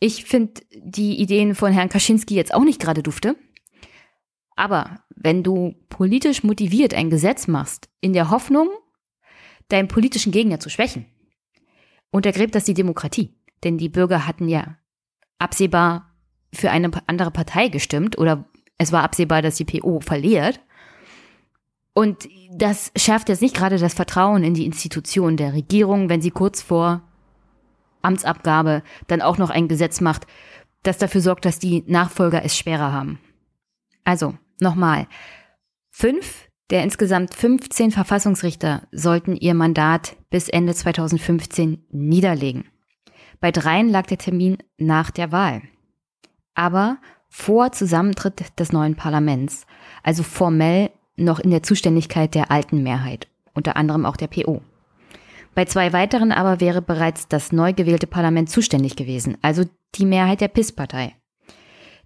S1: Ich finde die Ideen von Herrn Kaczynski jetzt auch nicht gerade dufte. Aber wenn du politisch motiviert ein Gesetz machst, in der Hoffnung, deinen politischen Gegner zu schwächen, untergräbt das die Demokratie. Denn die Bürger hatten ja absehbar für eine andere Partei gestimmt oder es war absehbar, dass die PO verliert. Und das schärft jetzt nicht gerade das Vertrauen in die Institution der Regierung, wenn sie kurz vor Amtsabgabe dann auch noch ein Gesetz macht, das dafür sorgt, dass die Nachfolger es schwerer haben. Also, nochmal. Fünf der insgesamt 15 Verfassungsrichter sollten ihr Mandat bis Ende 2015 niederlegen. Bei dreien lag der Termin nach der Wahl aber vor Zusammentritt des neuen Parlaments, also formell noch in der Zuständigkeit der alten Mehrheit, unter anderem auch der PO. Bei zwei weiteren aber wäre bereits das neu gewählte Parlament zuständig gewesen, also die Mehrheit der PIS-Partei.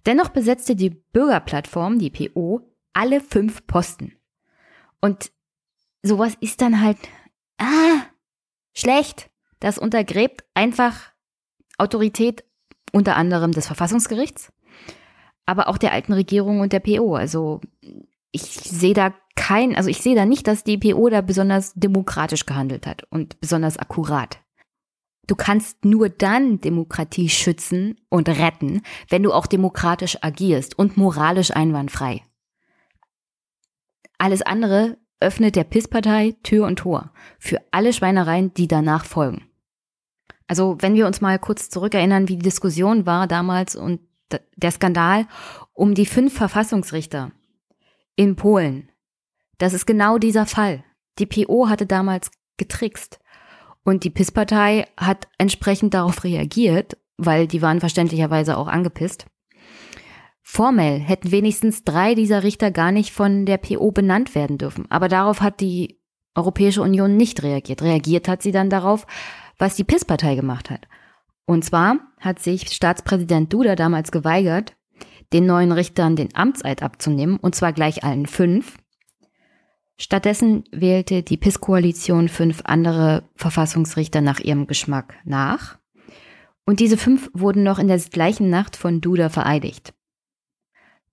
S1: Dennoch besetzte die Bürgerplattform, die PO, alle fünf Posten. Und sowas ist dann halt, ah, schlecht. Das untergräbt einfach Autorität unter anderem des Verfassungsgerichts, aber auch der alten Regierung und der PO. Also ich sehe da kein, also ich sehe da nicht, dass die PO da besonders demokratisch gehandelt hat und besonders akkurat. Du kannst nur dann Demokratie schützen und retten, wenn du auch demokratisch agierst und moralisch einwandfrei. Alles andere öffnet der PIS-Partei Tür und Tor für alle Schweinereien, die danach folgen. Also wenn wir uns mal kurz zurückerinnern, wie die Diskussion war damals und der Skandal um die fünf Verfassungsrichter in Polen. Das ist genau dieser Fall. Die PO hatte damals getrickst und die PIS-Partei hat entsprechend darauf reagiert, weil die waren verständlicherweise auch angepisst. Formell hätten wenigstens drei dieser Richter gar nicht von der PO benannt werden dürfen. Aber darauf hat die Europäische Union nicht reagiert. Reagiert hat sie dann darauf, was die PIS-Partei gemacht hat. Und zwar hat sich Staatspräsident Duda damals geweigert, den neuen Richtern den Amtseid abzunehmen, und zwar gleich allen fünf. Stattdessen wählte die PIS-Koalition fünf andere Verfassungsrichter nach ihrem Geschmack nach. Und diese fünf wurden noch in der gleichen Nacht von Duda vereidigt.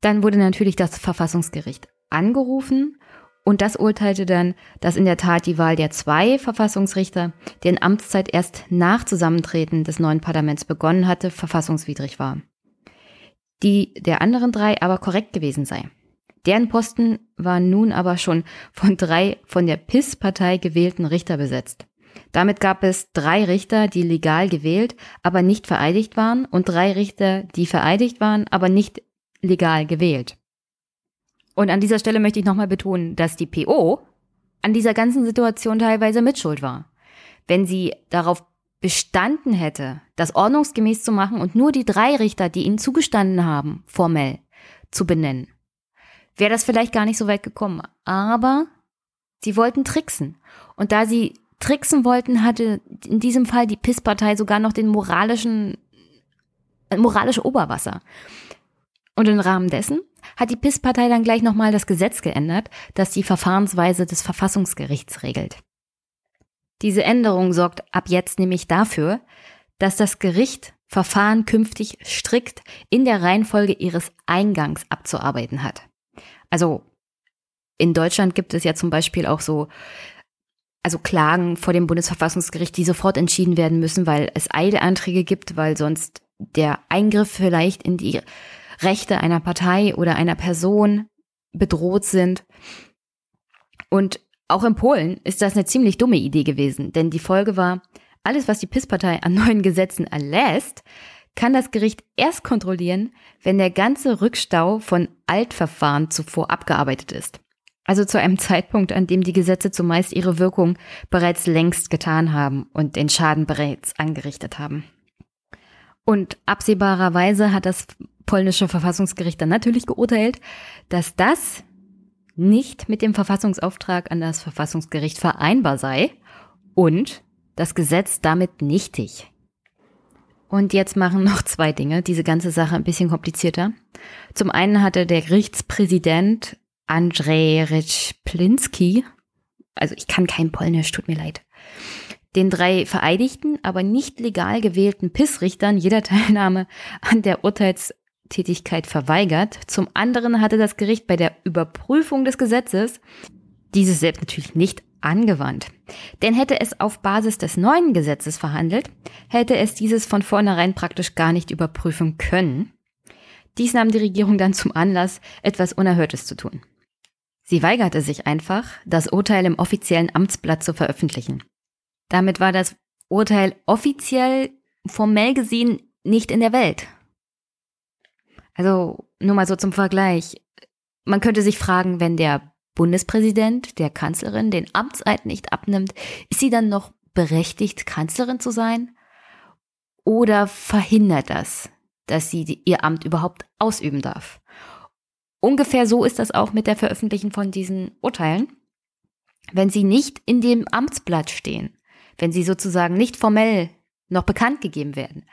S1: Dann wurde natürlich das Verfassungsgericht angerufen und das urteilte dann, dass in der Tat die Wahl der zwei Verfassungsrichter, deren Amtszeit erst nach Zusammentreten des neuen Parlaments begonnen hatte, verfassungswidrig war. Die der anderen drei aber korrekt gewesen sei. Deren Posten waren nun aber schon von drei von der PIS-Partei gewählten Richter besetzt. Damit gab es drei Richter, die legal gewählt, aber nicht vereidigt waren und drei Richter, die vereidigt waren, aber nicht legal gewählt. Und an dieser Stelle möchte ich nochmal betonen, dass die PO an dieser ganzen Situation teilweise mitschuld war. Wenn sie darauf bestanden hätte, das ordnungsgemäß zu machen und nur die drei Richter, die ihnen zugestanden haben, formell zu benennen, wäre das vielleicht gar nicht so weit gekommen. Aber sie wollten tricksen. Und da sie tricksen wollten, hatte in diesem Fall die PIS-Partei sogar noch den moralischen, äh, moralische Oberwasser. Und im Rahmen dessen hat die PIS-Partei dann gleich nochmal das Gesetz geändert, das die Verfahrensweise des Verfassungsgerichts regelt. Diese Änderung sorgt ab jetzt nämlich dafür, dass das Gericht Verfahren künftig strikt in der Reihenfolge ihres Eingangs abzuarbeiten hat. Also in Deutschland gibt es ja zum Beispiel auch so, also Klagen vor dem Bundesverfassungsgericht, die sofort entschieden werden müssen, weil es Eilanträge gibt, weil sonst der Eingriff vielleicht in die Rechte einer Partei oder einer Person bedroht sind. Und auch in Polen ist das eine ziemlich dumme Idee gewesen, denn die Folge war, alles, was die PIS-Partei an neuen Gesetzen erlässt, kann das Gericht erst kontrollieren, wenn der ganze Rückstau von Altverfahren zuvor abgearbeitet ist. Also zu einem (laughs) Zeitpunkt, an dem die Gesetze zumeist ihre Wirkung bereits längst getan haben und den Schaden bereits angerichtet haben. Und absehbarerweise hat das polnische Verfassungsgericht dann natürlich geurteilt, dass das nicht mit dem Verfassungsauftrag an das Verfassungsgericht vereinbar sei und das Gesetz damit nichtig. Und jetzt machen noch zwei Dinge diese ganze Sache ein bisschen komplizierter. Zum einen hatte der Gerichtspräsident Andrzej Ryczplinski, also ich kann kein Polnisch, tut mir leid, den drei vereidigten, aber nicht legal gewählten PIS-Richtern jeder (laughs) Teilnahme an der Urteilstätigkeit verweigert. Zum anderen hatte das Gericht bei der Überprüfung des Gesetzes dieses selbst natürlich nicht angewandt. Denn hätte es auf Basis des neuen Gesetzes verhandelt, hätte es dieses von vornherein praktisch gar nicht überprüfen können. Dies nahm die Regierung dann zum Anlass, etwas Unerhörtes zu tun. Sie weigerte sich einfach, das Urteil im offiziellen Amtsblatt zu veröffentlichen. Damit war das Urteil offiziell formell gesehen nicht in der Welt. Also nur mal so zum Vergleich. Man könnte sich fragen, wenn der Bundespräsident der Kanzlerin den Amtseid nicht abnimmt, ist sie dann noch berechtigt, Kanzlerin zu sein? Oder verhindert das, dass sie ihr Amt überhaupt ausüben darf? Ungefähr so ist das auch mit der Veröffentlichung von diesen Urteilen. Wenn sie nicht in dem Amtsblatt stehen, wenn sie sozusagen nicht formell noch bekannt gegeben werden,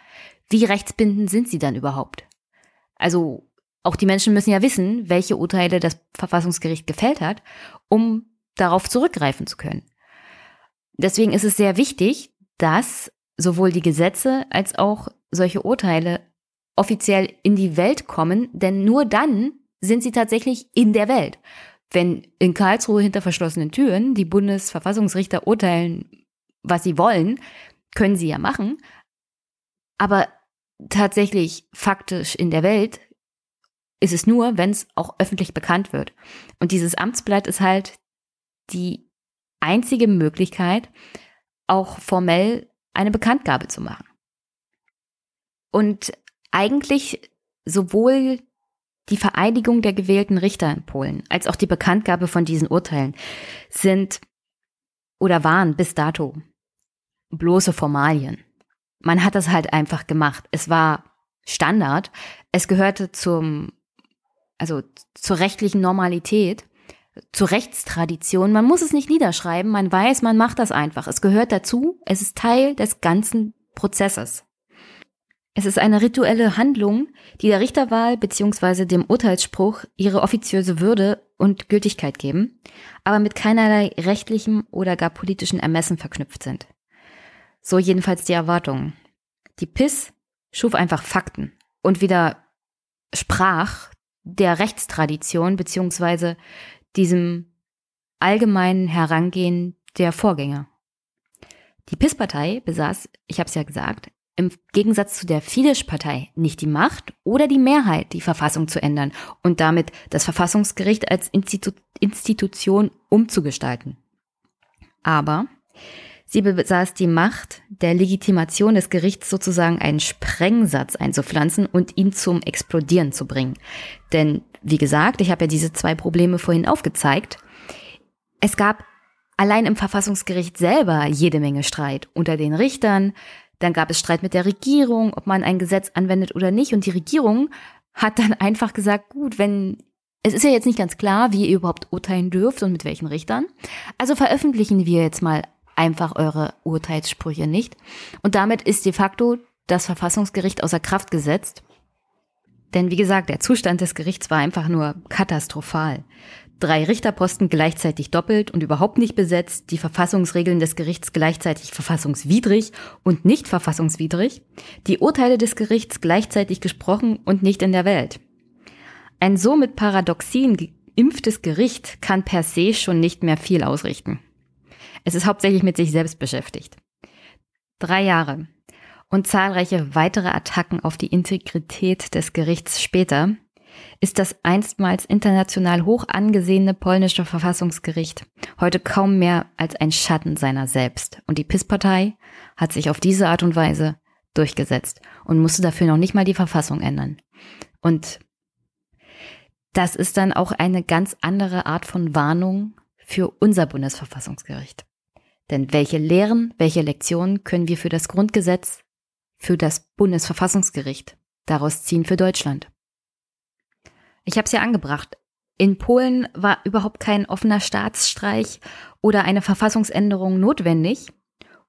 S1: wie rechtsbindend sind sie dann überhaupt? Also auch die Menschen müssen ja wissen, welche Urteile das Verfassungsgericht gefällt hat, um darauf zurückgreifen zu können. Deswegen ist es sehr wichtig, dass sowohl die Gesetze als auch solche Urteile offiziell in die Welt kommen, denn nur dann sind sie tatsächlich in der Welt. Wenn in Karlsruhe hinter verschlossenen Türen die Bundesverfassungsrichter urteilen, was sie wollen, können sie ja machen, aber tatsächlich faktisch in der Welt ist es nur, wenn es auch öffentlich bekannt wird. Und dieses Amtsblatt ist halt die einzige Möglichkeit, auch formell eine Bekanntgabe zu machen. Und eigentlich sowohl die Vereidigung der gewählten Richter in Polen als auch die Bekanntgabe von diesen Urteilen sind oder waren bis dato bloße Formalien. Man hat das halt einfach gemacht. Es war Standard. Es gehörte zum also zur rechtlichen Normalität, zur Rechtstradition. Man muss es nicht niederschreiben, man weiß, man macht das einfach. Es gehört dazu, es ist Teil des ganzen Prozesses. Es ist eine rituelle Handlung, die der Richterwahl bzw. dem Urteilsspruch ihre offiziöse Würde und Gültigkeit geben, aber mit keinerlei rechtlichem oder gar politischen Ermessen verknüpft sind. So jedenfalls die Erwartungen. Die PIS schuf einfach Fakten und widersprach der Rechtstradition beziehungsweise diesem allgemeinen Herangehen der Vorgänger. Die PIS-Partei besaß, ich habe es ja gesagt, im Gegensatz zu der Fidesz-Partei nicht die Macht oder die Mehrheit, die Verfassung zu ändern und damit das Verfassungsgericht als Institu Institution umzugestalten. Aber Sie besaß die Macht, der Legitimation des Gerichts sozusagen einen Sprengsatz einzupflanzen und ihn zum Explodieren zu bringen. Denn, wie gesagt, ich habe ja diese zwei Probleme vorhin aufgezeigt. Es gab allein im Verfassungsgericht selber jede Menge Streit unter den Richtern. Dann gab es Streit mit der Regierung, ob man ein Gesetz anwendet oder nicht. Und die Regierung hat dann einfach gesagt, gut, wenn es ist ja jetzt nicht ganz klar, wie ihr überhaupt urteilen dürft und mit welchen Richtern. Also veröffentlichen wir jetzt mal einfach eure Urteilssprüche nicht. Und damit ist de facto das Verfassungsgericht außer Kraft gesetzt. Denn wie gesagt, der Zustand des Gerichts war einfach nur katastrophal. Drei Richterposten gleichzeitig doppelt und überhaupt nicht besetzt, die Verfassungsregeln des Gerichts gleichzeitig verfassungswidrig und nicht verfassungswidrig, die Urteile des Gerichts gleichzeitig gesprochen und nicht in der Welt. Ein so mit Paradoxien geimpftes Gericht kann per se schon nicht mehr viel ausrichten. Es ist hauptsächlich mit sich selbst beschäftigt. Drei Jahre und zahlreiche weitere Attacken auf die Integrität des Gerichts später ist das einstmals international hoch angesehene polnische Verfassungsgericht heute kaum mehr als ein Schatten seiner selbst. Und die PIS-Partei hat sich auf diese Art und Weise durchgesetzt und musste dafür noch nicht mal die Verfassung ändern. Und das ist dann auch eine ganz andere Art von Warnung für unser Bundesverfassungsgericht. Denn welche Lehren, welche Lektionen können wir für das Grundgesetz, für das Bundesverfassungsgericht daraus ziehen für Deutschland? Ich habe es ja angebracht. In Polen war überhaupt kein offener Staatsstreich oder eine Verfassungsänderung notwendig,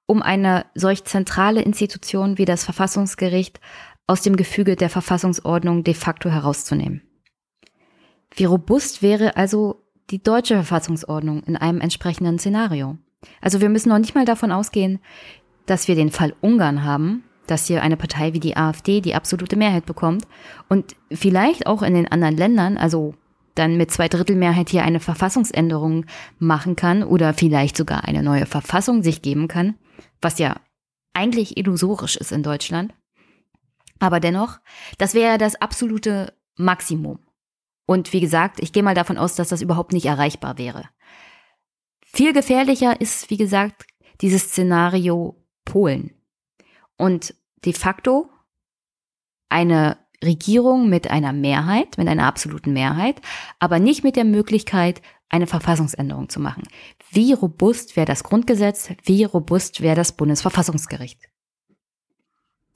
S1: um eine solch zentrale Institution wie das Verfassungsgericht aus dem Gefüge der Verfassungsordnung de facto herauszunehmen. Wie robust wäre also die deutsche Verfassungsordnung in einem entsprechenden Szenario? Also wir müssen noch nicht mal davon ausgehen, dass wir den Fall Ungarn haben, dass hier eine Partei wie die AfD die absolute Mehrheit bekommt und vielleicht auch in den anderen Ländern, also dann mit zwei Drittel Mehrheit hier eine Verfassungsänderung machen kann oder vielleicht sogar eine neue Verfassung sich geben kann, was ja eigentlich illusorisch ist in Deutschland. Aber dennoch, das wäre das absolute Maximum. Und wie gesagt, ich gehe mal davon aus, dass das überhaupt nicht erreichbar wäre. Viel gefährlicher ist, wie gesagt, dieses Szenario Polen. Und de facto eine Regierung mit einer Mehrheit, mit einer absoluten Mehrheit, aber nicht mit der Möglichkeit, eine Verfassungsänderung zu machen. Wie robust wäre das Grundgesetz? Wie robust wäre das Bundesverfassungsgericht?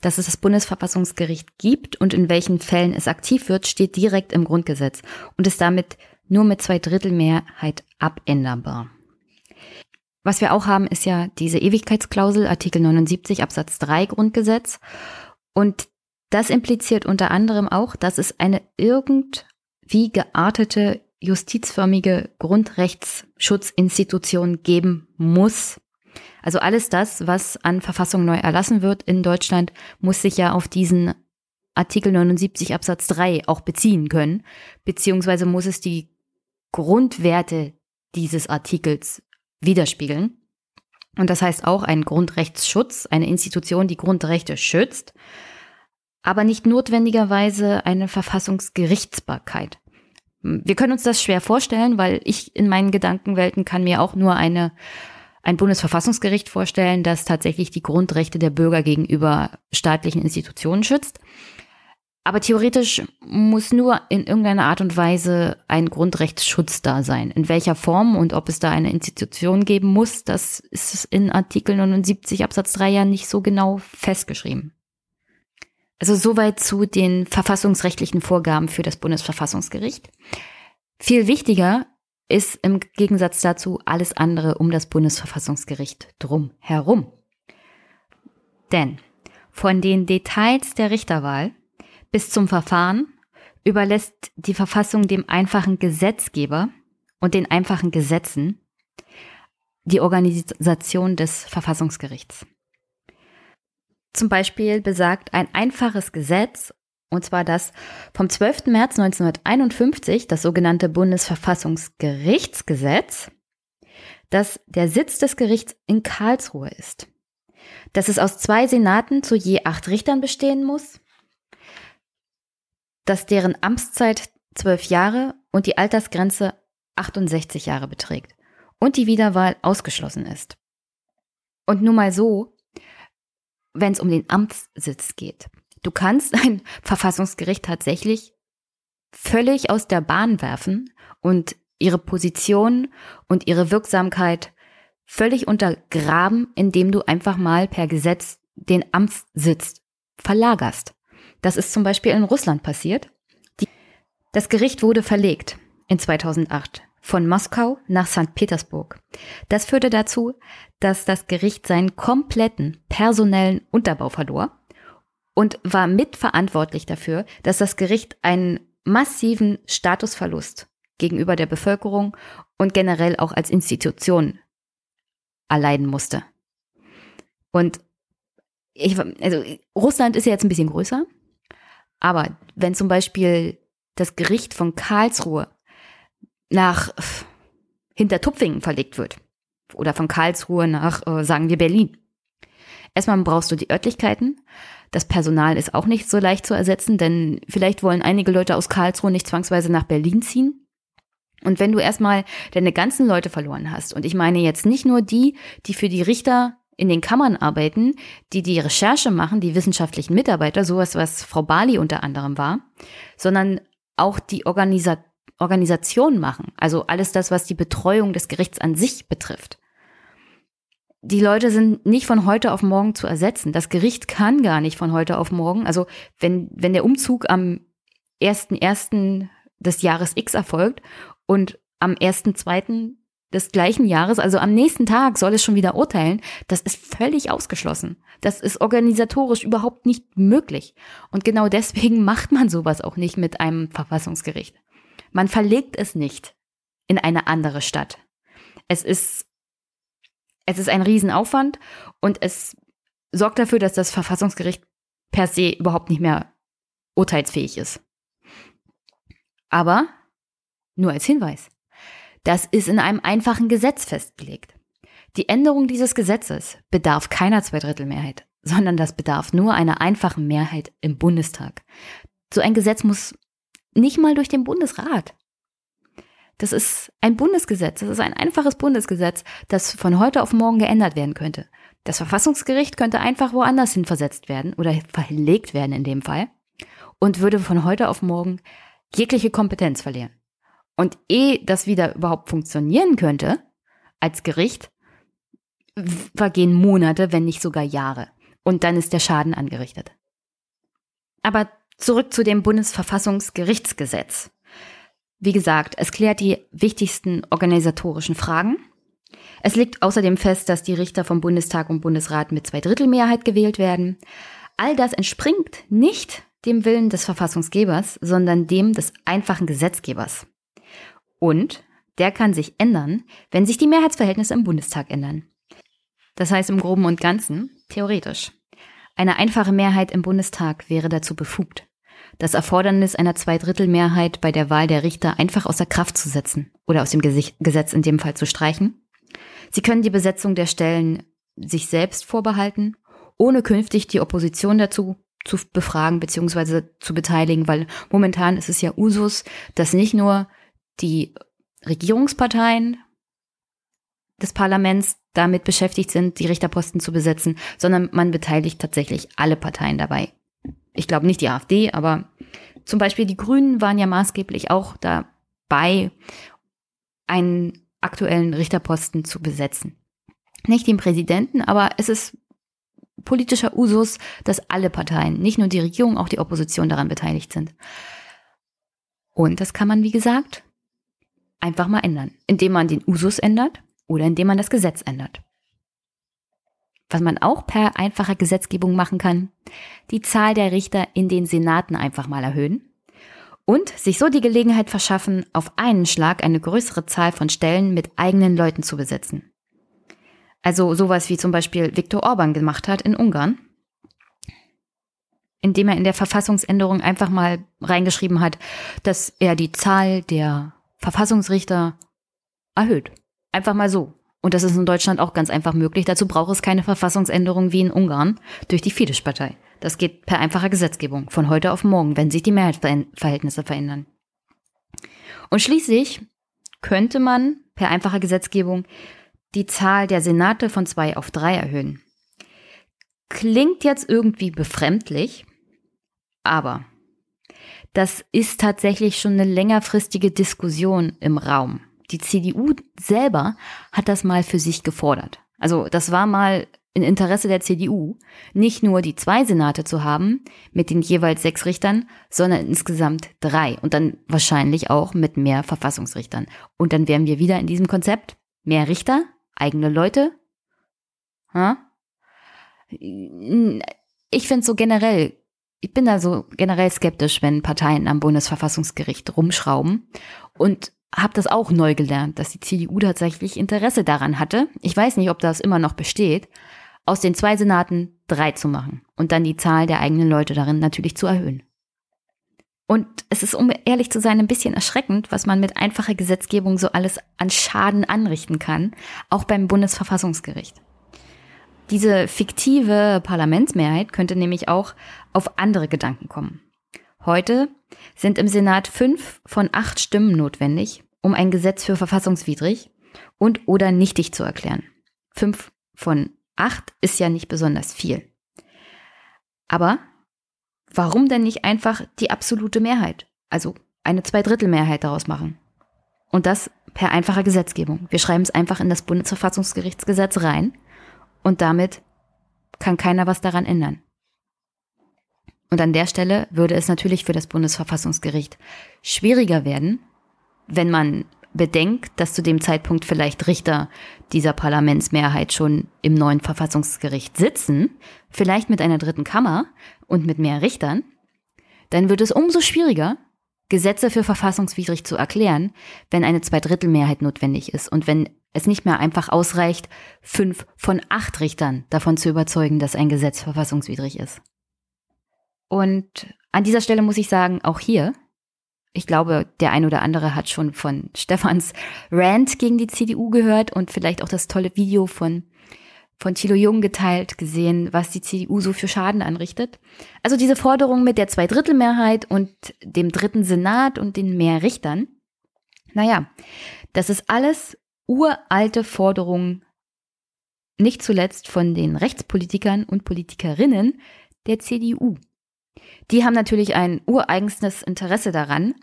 S1: Dass es das Bundesverfassungsgericht gibt und in welchen Fällen es aktiv wird, steht direkt im Grundgesetz und ist damit nur mit zwei Drittel Mehrheit abänderbar. Was wir auch haben, ist ja diese Ewigkeitsklausel, Artikel 79 Absatz 3 Grundgesetz. Und das impliziert unter anderem auch, dass es eine irgendwie geartete justizförmige Grundrechtsschutzinstitution geben muss, also alles das, was an Verfassung neu erlassen wird in Deutschland, muss sich ja auf diesen Artikel 79 Absatz 3 auch beziehen können, beziehungsweise muss es die Grundwerte dieses Artikels widerspiegeln. Und das heißt auch ein Grundrechtsschutz, eine Institution, die Grundrechte schützt, aber nicht notwendigerweise eine Verfassungsgerichtsbarkeit. Wir können uns das schwer vorstellen, weil ich in meinen Gedankenwelten kann mir auch nur eine ein Bundesverfassungsgericht vorstellen, das tatsächlich die Grundrechte der Bürger gegenüber staatlichen Institutionen schützt. Aber theoretisch muss nur in irgendeiner Art und Weise ein Grundrechtsschutz da sein. In welcher Form und ob es da eine Institution geben muss, das ist in Artikel 79 Absatz 3 ja nicht so genau festgeschrieben. Also soweit zu den verfassungsrechtlichen Vorgaben für das Bundesverfassungsgericht. Viel wichtiger ist im Gegensatz dazu alles andere um das Bundesverfassungsgericht drum herum. Denn von den Details der Richterwahl bis zum Verfahren überlässt die Verfassung dem einfachen Gesetzgeber und den einfachen Gesetzen die Organisation des Verfassungsgerichts. Zum Beispiel besagt ein einfaches Gesetz und zwar das vom 12. März 1951, das sogenannte Bundesverfassungsgerichtsgesetz, dass der Sitz des Gerichts in Karlsruhe ist. Dass es aus zwei Senaten zu je acht Richtern bestehen muss. Dass deren Amtszeit zwölf Jahre und die Altersgrenze 68 Jahre beträgt. Und die Wiederwahl ausgeschlossen ist. Und nur mal so, wenn es um den Amtssitz geht. Du kannst ein Verfassungsgericht tatsächlich völlig aus der Bahn werfen und ihre Position und ihre Wirksamkeit völlig untergraben, indem du einfach mal per Gesetz den Amtssitz verlagerst. Das ist zum Beispiel in Russland passiert. Die, das Gericht wurde verlegt in 2008 von Moskau nach St. Petersburg. Das führte dazu, dass das Gericht seinen kompletten personellen Unterbau verlor und war mitverantwortlich dafür, dass das Gericht einen massiven Statusverlust gegenüber der Bevölkerung und generell auch als Institution erleiden musste. Und ich, also Russland ist ja jetzt ein bisschen größer, aber wenn zum Beispiel das Gericht von Karlsruhe nach Hintertupfingen verlegt wird oder von Karlsruhe nach, äh, sagen wir, Berlin. Erstmal brauchst du die Örtlichkeiten. Das Personal ist auch nicht so leicht zu ersetzen, denn vielleicht wollen einige Leute aus Karlsruhe nicht zwangsweise nach Berlin ziehen. Und wenn du erstmal deine ganzen Leute verloren hast, und ich meine jetzt nicht nur die, die für die Richter in den Kammern arbeiten, die die Recherche machen, die wissenschaftlichen Mitarbeiter, sowas, was Frau Bali unter anderem war, sondern auch die Organisa Organisation machen, also alles das, was die Betreuung des Gerichts an sich betrifft. Die Leute sind nicht von heute auf morgen zu ersetzen. Das Gericht kann gar nicht von heute auf morgen. Also wenn, wenn der Umzug am 1.1. des Jahres X erfolgt und am 1.2. des gleichen Jahres, also am nächsten Tag soll es schon wieder urteilen, das ist völlig ausgeschlossen. Das ist organisatorisch überhaupt nicht möglich. Und genau deswegen (laughs) macht man sowas auch nicht mit einem Verfassungsgericht. Man verlegt es nicht in eine andere Stadt. Es ist, es ist ein Riesenaufwand und es sorgt dafür, dass das Verfassungsgericht per se überhaupt nicht mehr urteilsfähig ist. Aber nur als Hinweis. Das ist in einem einfachen Gesetz festgelegt. Die Änderung dieses Gesetzes bedarf keiner Zweidrittelmehrheit, sondern das bedarf nur einer einfachen Mehrheit im Bundestag. So ein Gesetz muss nicht mal durch den Bundesrat. Das ist ein Bundesgesetz, das ist ein einfaches Bundesgesetz, das von heute auf morgen geändert werden könnte. Das Verfassungsgericht könnte einfach woanders hin versetzt werden oder verlegt werden in dem Fall und würde von heute auf morgen jegliche Kompetenz verlieren. Und ehe das wieder überhaupt funktionieren könnte, als Gericht, vergehen Monate, wenn nicht sogar Jahre. Und dann ist der Schaden angerichtet. Aber zurück zu dem Bundesverfassungsgerichtsgesetz. Wie gesagt, es klärt die wichtigsten organisatorischen Fragen. Es legt außerdem fest, dass die Richter vom Bundestag und Bundesrat mit Zweidrittelmehrheit gewählt werden. All das entspringt nicht dem Willen des Verfassungsgebers, sondern dem des einfachen Gesetzgebers. Und der kann sich ändern, wenn sich die Mehrheitsverhältnisse im Bundestag ändern. Das heißt im groben und ganzen, theoretisch. Eine einfache Mehrheit im Bundestag wäre dazu befugt, das Erfordernis einer Zweidrittelmehrheit bei der Wahl der Richter einfach außer Kraft zu setzen oder aus dem Gesetz in dem Fall zu streichen. Sie können die Besetzung der Stellen sich selbst vorbehalten, ohne künftig die Opposition dazu zu befragen bzw. zu beteiligen, weil momentan ist es ja Usus, dass nicht nur die Regierungsparteien des Parlaments damit beschäftigt sind, die Richterposten zu besetzen, sondern man beteiligt tatsächlich alle Parteien dabei. Ich glaube nicht die AfD, aber zum Beispiel die Grünen waren ja maßgeblich auch dabei, einen aktuellen Richterposten zu besetzen. Nicht den Präsidenten, aber es ist politischer Usus, dass alle Parteien, nicht nur die Regierung, auch die Opposition daran beteiligt sind. Und das kann man, wie gesagt, einfach mal ändern, indem man den Usus ändert oder indem man das Gesetz ändert. Was man auch per einfacher Gesetzgebung machen kann, die Zahl der Richter in den Senaten einfach mal erhöhen und sich so die Gelegenheit verschaffen, auf einen Schlag eine größere Zahl von Stellen mit eigenen Leuten zu besetzen. Also sowas wie zum Beispiel Viktor Orban gemacht hat in Ungarn, indem er in der Verfassungsänderung einfach mal reingeschrieben hat, dass er die Zahl der Verfassungsrichter erhöht. Einfach mal so. Und das ist in Deutschland auch ganz einfach möglich. Dazu braucht es keine Verfassungsänderung wie in Ungarn durch die Fidesz-Partei. Das geht per einfacher Gesetzgebung von heute auf morgen, wenn sich die Mehrheitsverhältnisse verändern. Und schließlich könnte man per einfacher Gesetzgebung die Zahl der Senate von zwei auf drei erhöhen. Klingt jetzt irgendwie befremdlich, aber das ist tatsächlich schon eine längerfristige Diskussion im Raum. Die CDU selber hat das mal für sich gefordert. Also das war mal in Interesse der CDU, nicht nur die zwei Senate zu haben mit den jeweils sechs Richtern, sondern insgesamt drei und dann wahrscheinlich auch mit mehr Verfassungsrichtern. Und dann wären wir wieder in diesem Konzept, mehr Richter, eigene Leute. Ha? Ich finde so generell, ich bin da so generell skeptisch, wenn Parteien am Bundesverfassungsgericht rumschrauben und habe das auch neu gelernt, dass die CDU tatsächlich Interesse daran hatte. Ich weiß nicht, ob das immer noch besteht, aus den zwei Senaten drei zu machen und dann die Zahl der eigenen Leute darin natürlich zu erhöhen. Und es ist, um ehrlich zu sein, ein bisschen erschreckend, was man mit einfacher Gesetzgebung so alles an Schaden anrichten kann, auch beim Bundesverfassungsgericht. Diese fiktive Parlamentsmehrheit könnte nämlich auch auf andere Gedanken kommen. Heute sind im Senat fünf von acht Stimmen notwendig, um ein Gesetz für verfassungswidrig und oder nichtig zu erklären. Fünf von acht ist ja nicht besonders viel. Aber warum denn nicht einfach die absolute Mehrheit, also eine Zweidrittelmehrheit daraus machen? Und das per einfacher Gesetzgebung. Wir schreiben es einfach in das Bundesverfassungsgerichtsgesetz rein und damit kann keiner was daran ändern. Und an der Stelle würde es natürlich für das Bundesverfassungsgericht schwieriger werden, wenn man bedenkt, dass zu dem Zeitpunkt vielleicht Richter dieser Parlamentsmehrheit schon im neuen Verfassungsgericht sitzen, vielleicht mit einer dritten Kammer und mit mehr Richtern, dann wird es umso schwieriger, Gesetze für verfassungswidrig zu erklären, wenn eine Zweidrittelmehrheit notwendig ist und wenn es nicht mehr einfach ausreicht, fünf von acht Richtern davon zu überzeugen, dass ein Gesetz verfassungswidrig ist. Und an dieser Stelle muss ich sagen, auch hier, ich glaube, der ein oder andere hat schon von Stefans Rant gegen die CDU gehört und vielleicht auch das tolle Video von von Thilo Jung geteilt gesehen, was die CDU so für Schaden anrichtet. Also diese Forderung mit der Zweidrittelmehrheit und dem dritten Senat und den mehr Richtern. Naja, das ist alles uralte Forderungen, nicht zuletzt von den Rechtspolitikern und Politikerinnen der CDU. Die haben natürlich ein ureigenstes Interesse daran,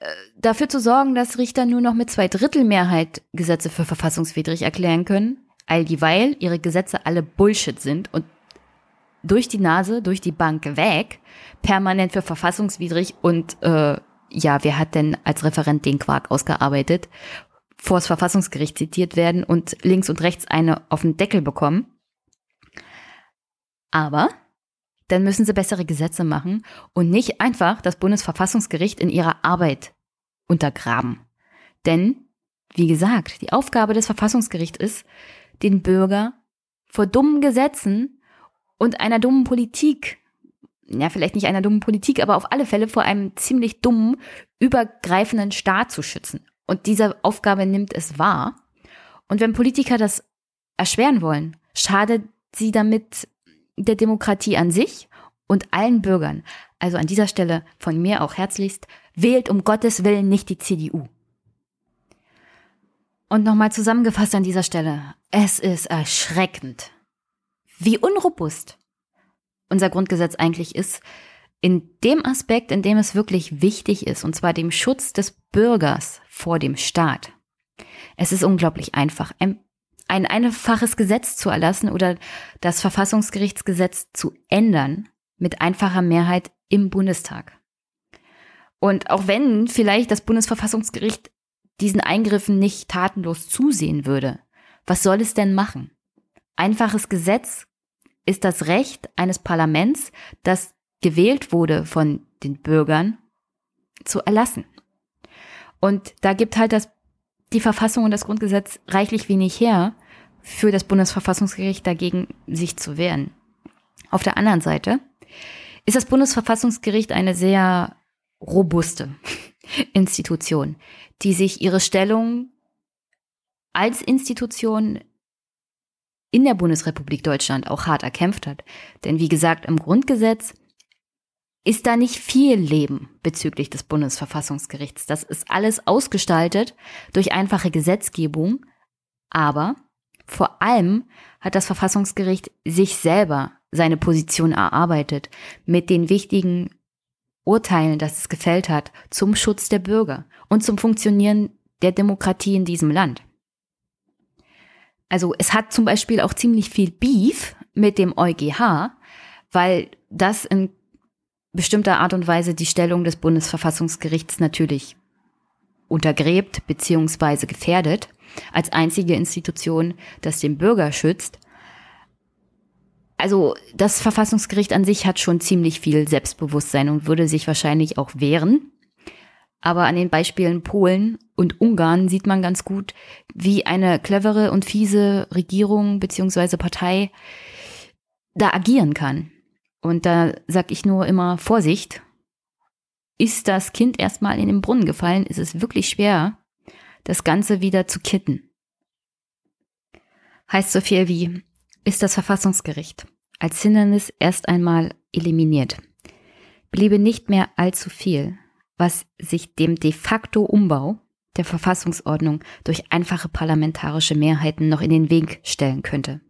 S1: äh, dafür zu sorgen, dass Richter nur noch mit Zweidrittelmehrheit Gesetze für verfassungswidrig erklären können, all dieweil ihre Gesetze alle Bullshit sind und durch die Nase, durch die Bank weg, permanent für verfassungswidrig und äh, ja, wer hat denn als Referent den Quark ausgearbeitet, vor das Verfassungsgericht zitiert werden und links und rechts eine auf den Deckel bekommen. Aber dann müssen sie bessere Gesetze machen und nicht einfach das Bundesverfassungsgericht in ihrer Arbeit untergraben. Denn, wie gesagt, die Aufgabe des Verfassungsgerichts ist, den Bürger vor dummen Gesetzen und einer dummen Politik, ja, vielleicht nicht einer dummen Politik, aber auf alle Fälle vor einem ziemlich dummen, übergreifenden Staat zu schützen. Und diese Aufgabe nimmt es wahr. Und wenn Politiker das erschweren wollen, schadet sie damit der Demokratie an sich und allen Bürgern. Also an dieser Stelle von mir auch herzlichst, wählt um Gottes Willen nicht die CDU. Und nochmal zusammengefasst an dieser Stelle, es ist erschreckend, wie unrobust unser Grundgesetz eigentlich ist, in dem Aspekt, in dem es wirklich wichtig ist, und zwar dem Schutz des Bürgers vor dem Staat. Es ist unglaublich einfach, ein ein einfaches Gesetz zu erlassen oder das Verfassungsgerichtsgesetz zu ändern mit einfacher Mehrheit im Bundestag. Und auch wenn vielleicht das Bundesverfassungsgericht diesen Eingriffen nicht tatenlos zusehen würde, was soll es denn machen? Einfaches Gesetz ist das Recht eines Parlaments, das gewählt wurde von den Bürgern, zu erlassen. Und da gibt halt das die Verfassung und das Grundgesetz reichlich wenig her, für das Bundesverfassungsgericht dagegen sich zu wehren. Auf der anderen Seite ist das Bundesverfassungsgericht eine sehr robuste (laughs) Institution, die sich ihre Stellung als Institution in der Bundesrepublik Deutschland auch hart erkämpft hat. Denn wie gesagt, im Grundgesetz ist da nicht viel Leben bezüglich des Bundesverfassungsgerichts. Das ist alles ausgestaltet durch einfache Gesetzgebung, Aber vor allem hat das Verfassungsgericht sich selber seine Position erarbeitet mit den wichtigen Urteilen, das es gefällt hat, zum Schutz der Bürger und zum Funktionieren der Demokratie in diesem Land. Also es hat zum Beispiel auch ziemlich viel Beef mit dem EuGH, weil das in bestimmter Art und Weise die Stellung des Bundesverfassungsgerichts natürlich untergräbt bzw. gefährdet, als einzige Institution, das den Bürger schützt. Also das Verfassungsgericht an sich hat schon ziemlich viel Selbstbewusstsein und würde sich wahrscheinlich auch wehren. Aber an den Beispielen Polen und Ungarn sieht man ganz gut, wie eine clevere und fiese Regierung bzw. Partei da agieren kann. Und da sag ich nur immer Vorsicht. Ist das Kind erstmal in den Brunnen gefallen, ist es wirklich schwer, das Ganze wieder zu kitten. Heißt so viel wie, ist das Verfassungsgericht als Hindernis erst einmal eliminiert, bliebe nicht mehr allzu viel, was sich dem de facto Umbau der Verfassungsordnung durch einfache parlamentarische Mehrheiten noch in den Weg stellen könnte.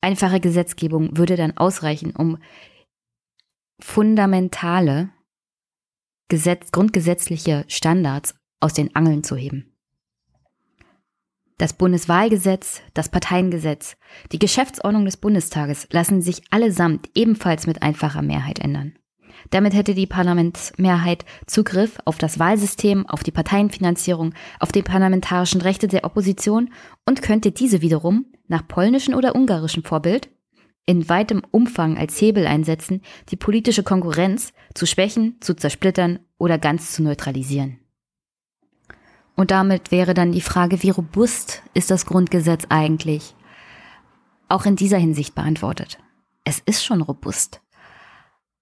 S1: Einfache Gesetzgebung würde dann ausreichen, um fundamentale Gesetz, grundgesetzliche Standards aus den Angeln zu heben. Das Bundeswahlgesetz, das Parteiengesetz, die Geschäftsordnung des Bundestages lassen sich allesamt ebenfalls mit einfacher Mehrheit ändern. Damit hätte die Parlamentsmehrheit Zugriff auf das Wahlsystem, auf die Parteienfinanzierung, auf die parlamentarischen Rechte der Opposition und könnte diese wiederum nach polnischem oder ungarischem Vorbild in weitem Umfang als Hebel einsetzen, die politische Konkurrenz zu schwächen, zu zersplittern oder ganz zu neutralisieren. Und damit wäre dann die Frage, wie robust ist das Grundgesetz eigentlich? Auch in dieser Hinsicht beantwortet. Es ist schon robust.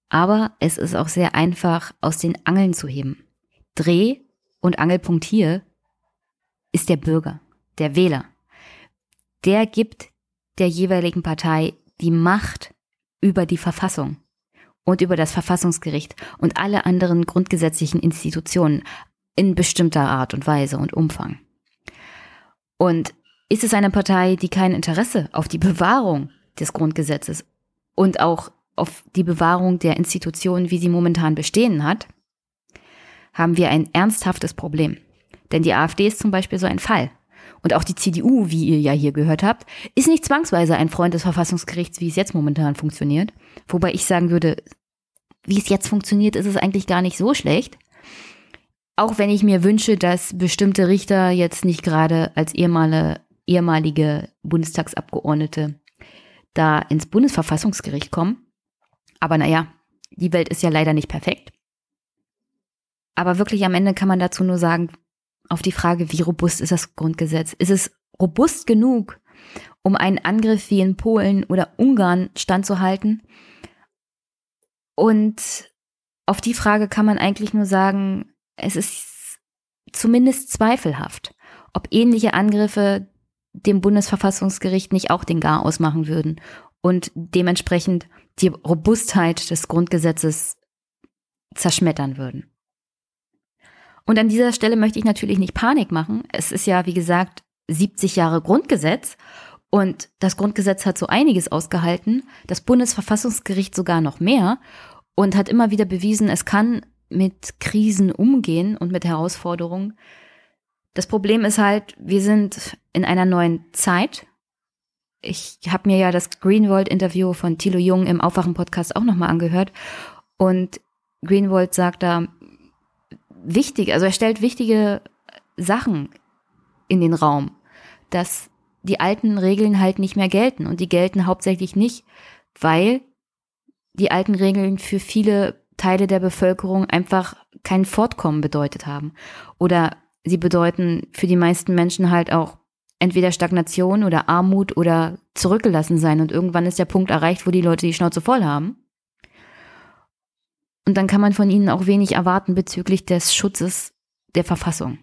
S1: Aber es ist auch sehr einfach aus den Angeln zu heben. Dreh- und Angelpunkt hier ist der Bürger, der Wähler. Der gibt der jeweiligen Partei die Macht über die Verfassung und über das Verfassungsgericht und alle anderen grundgesetzlichen Institutionen in bestimmter Art und Weise und Umfang. Und ist es eine Partei, die kein Interesse auf die Bewahrung des Grundgesetzes und auch auf die Bewahrung der Institutionen, wie sie momentan bestehen hat, haben wir ein ernsthaftes Problem. Denn die AfD ist zum Beispiel so ein Fall. Und auch die CDU, wie ihr ja hier gehört habt, ist nicht zwangsweise ein Freund des Verfassungsgerichts, wie es jetzt momentan funktioniert. Wobei ich sagen würde, wie es jetzt funktioniert, ist es eigentlich gar nicht so schlecht. Auch wenn ich mir wünsche, dass bestimmte Richter jetzt nicht gerade als ehemalige, ehemalige Bundestagsabgeordnete da ins Bundesverfassungsgericht kommen. Aber naja, die Welt ist ja leider nicht perfekt. Aber wirklich am Ende kann man dazu nur sagen, auf die Frage, wie robust ist das Grundgesetz? Ist es robust genug, um einen Angriff wie in Polen oder Ungarn standzuhalten? Und auf die Frage kann man eigentlich nur sagen, es ist zumindest zweifelhaft, ob ähnliche Angriffe dem Bundesverfassungsgericht nicht auch den Gar ausmachen würden und dementsprechend die Robustheit des Grundgesetzes zerschmettern würden. Und an dieser Stelle möchte ich natürlich nicht Panik machen. Es ist ja, wie gesagt, 70 Jahre Grundgesetz und das Grundgesetz hat so einiges ausgehalten, das Bundesverfassungsgericht sogar noch mehr und hat immer wieder bewiesen, es kann mit Krisen umgehen und mit Herausforderungen. Das Problem ist halt, wir sind in einer neuen Zeit. Ich habe mir ja das Greenwald-Interview von Thilo Jung im Aufwachen-Podcast auch nochmal angehört. Und Greenwald sagt da, wichtig, also er stellt wichtige Sachen in den Raum, dass die alten Regeln halt nicht mehr gelten. Und die gelten hauptsächlich nicht, weil die alten Regeln für viele Teile der Bevölkerung einfach kein Fortkommen bedeutet haben. Oder sie bedeuten für die meisten Menschen halt auch entweder Stagnation oder Armut oder zurückgelassen sein. Und irgendwann ist der Punkt erreicht, wo die Leute die Schnauze voll haben und dann kann man von ihnen auch wenig erwarten bezüglich des Schutzes der Verfassung.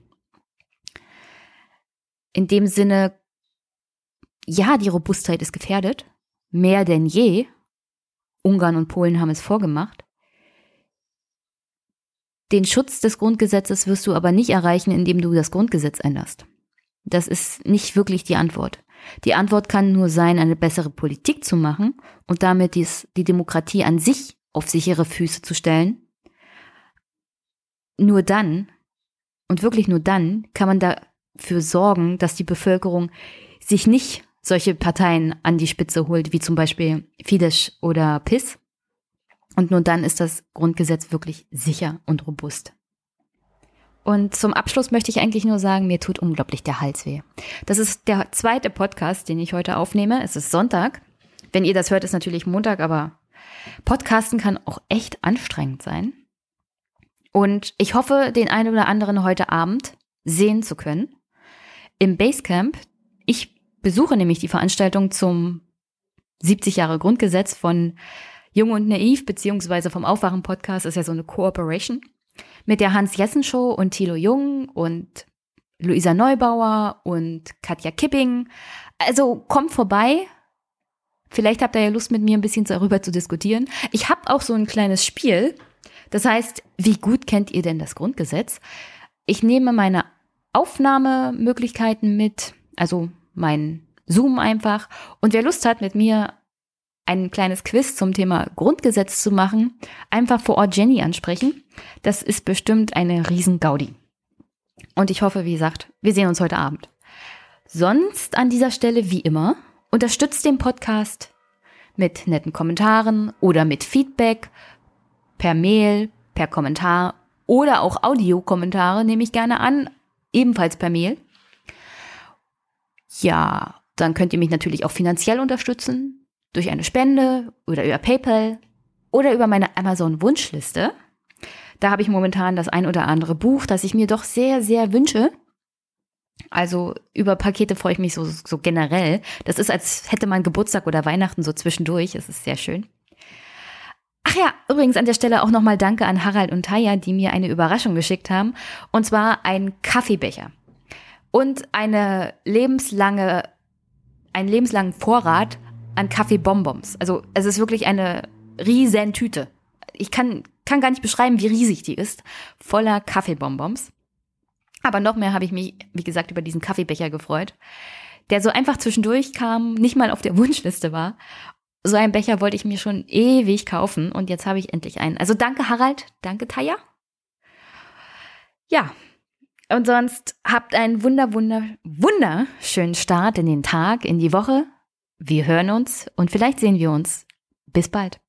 S1: In dem Sinne, ja, die Robustheit ist gefährdet, mehr denn je. Ungarn und Polen haben es vorgemacht. Den Schutz des Grundgesetzes wirst du aber nicht erreichen, indem du das Grundgesetz änderst. Das ist nicht wirklich die Antwort. Die Antwort kann nur sein, eine bessere Politik zu machen und damit dies, die Demokratie an sich auf sichere Füße zu stellen. Nur dann, und wirklich nur dann, kann man dafür sorgen, dass die Bevölkerung sich nicht solche Parteien an die Spitze holt, wie zum Beispiel Fidesz oder PIS. Und nur dann ist das Grundgesetz wirklich sicher und robust. Und zum Abschluss möchte ich eigentlich nur sagen, mir tut unglaublich der Hals weh. Das ist der zweite Podcast, den ich heute aufnehme. Es ist Sonntag. Wenn ihr das hört, ist natürlich Montag, aber Podcasten kann auch echt anstrengend sein. Und ich hoffe, den einen oder anderen heute Abend sehen zu können. Im Basecamp. Ich besuche nämlich die Veranstaltung zum 70 Jahre Grundgesetz von Jung und Naiv, beziehungsweise vom Aufwachen-Podcast, ist ja so eine Cooperation. Mit der Hans-Jessen-Show und Thilo Jung und Luisa Neubauer und Katja Kipping. Also kommt vorbei. Vielleicht habt ihr ja Lust, mit mir ein bisschen darüber zu diskutieren. Ich habe auch so ein kleines Spiel. Das heißt, wie gut kennt ihr denn das Grundgesetz? Ich nehme meine Aufnahmemöglichkeiten mit, also mein Zoom einfach. Und wer Lust hat, mit mir ein kleines Quiz zum Thema Grundgesetz zu machen, einfach vor Ort Jenny ansprechen. Das ist bestimmt eine Riesen-Gaudi. Und ich hoffe, wie gesagt, wir sehen uns heute Abend. Sonst an dieser Stelle wie immer, unterstützt den Podcast mit netten Kommentaren oder mit Feedback per Mail, per Kommentar oder auch Audiokommentare nehme ich gerne an, ebenfalls per Mail. Ja, dann könnt ihr mich natürlich auch finanziell unterstützen durch eine Spende oder über PayPal oder über meine Amazon-Wunschliste. Da habe ich momentan das ein oder andere Buch, das ich mir doch sehr, sehr wünsche. Also über Pakete freue ich mich so, so generell. Das ist, als hätte man Geburtstag oder Weihnachten so zwischendurch. Es ist sehr schön. Ach ja, übrigens an der Stelle auch nochmal Danke an Harald und Taya, die mir eine Überraschung geschickt haben. Und zwar ein Kaffeebecher und eine lebenslange, einen lebenslangen Vorrat an Kaffeebonbons. Also es ist wirklich eine riesen Tüte. Ich kann, kann gar nicht beschreiben, wie riesig die ist. Voller Kaffeebonbons. Aber noch mehr habe ich mich, wie gesagt, über diesen Kaffeebecher gefreut, der so einfach zwischendurch kam, nicht mal auf der (laughs) Wunschliste war. So einen Becher wollte ich mir schon ewig kaufen und jetzt habe ich endlich einen. Also danke Harald, danke Taya. Ja, und sonst habt einen wunder, wunder, wunderschönen Start in den Tag, in die Woche. Wir hören uns und vielleicht sehen wir uns. Bis bald.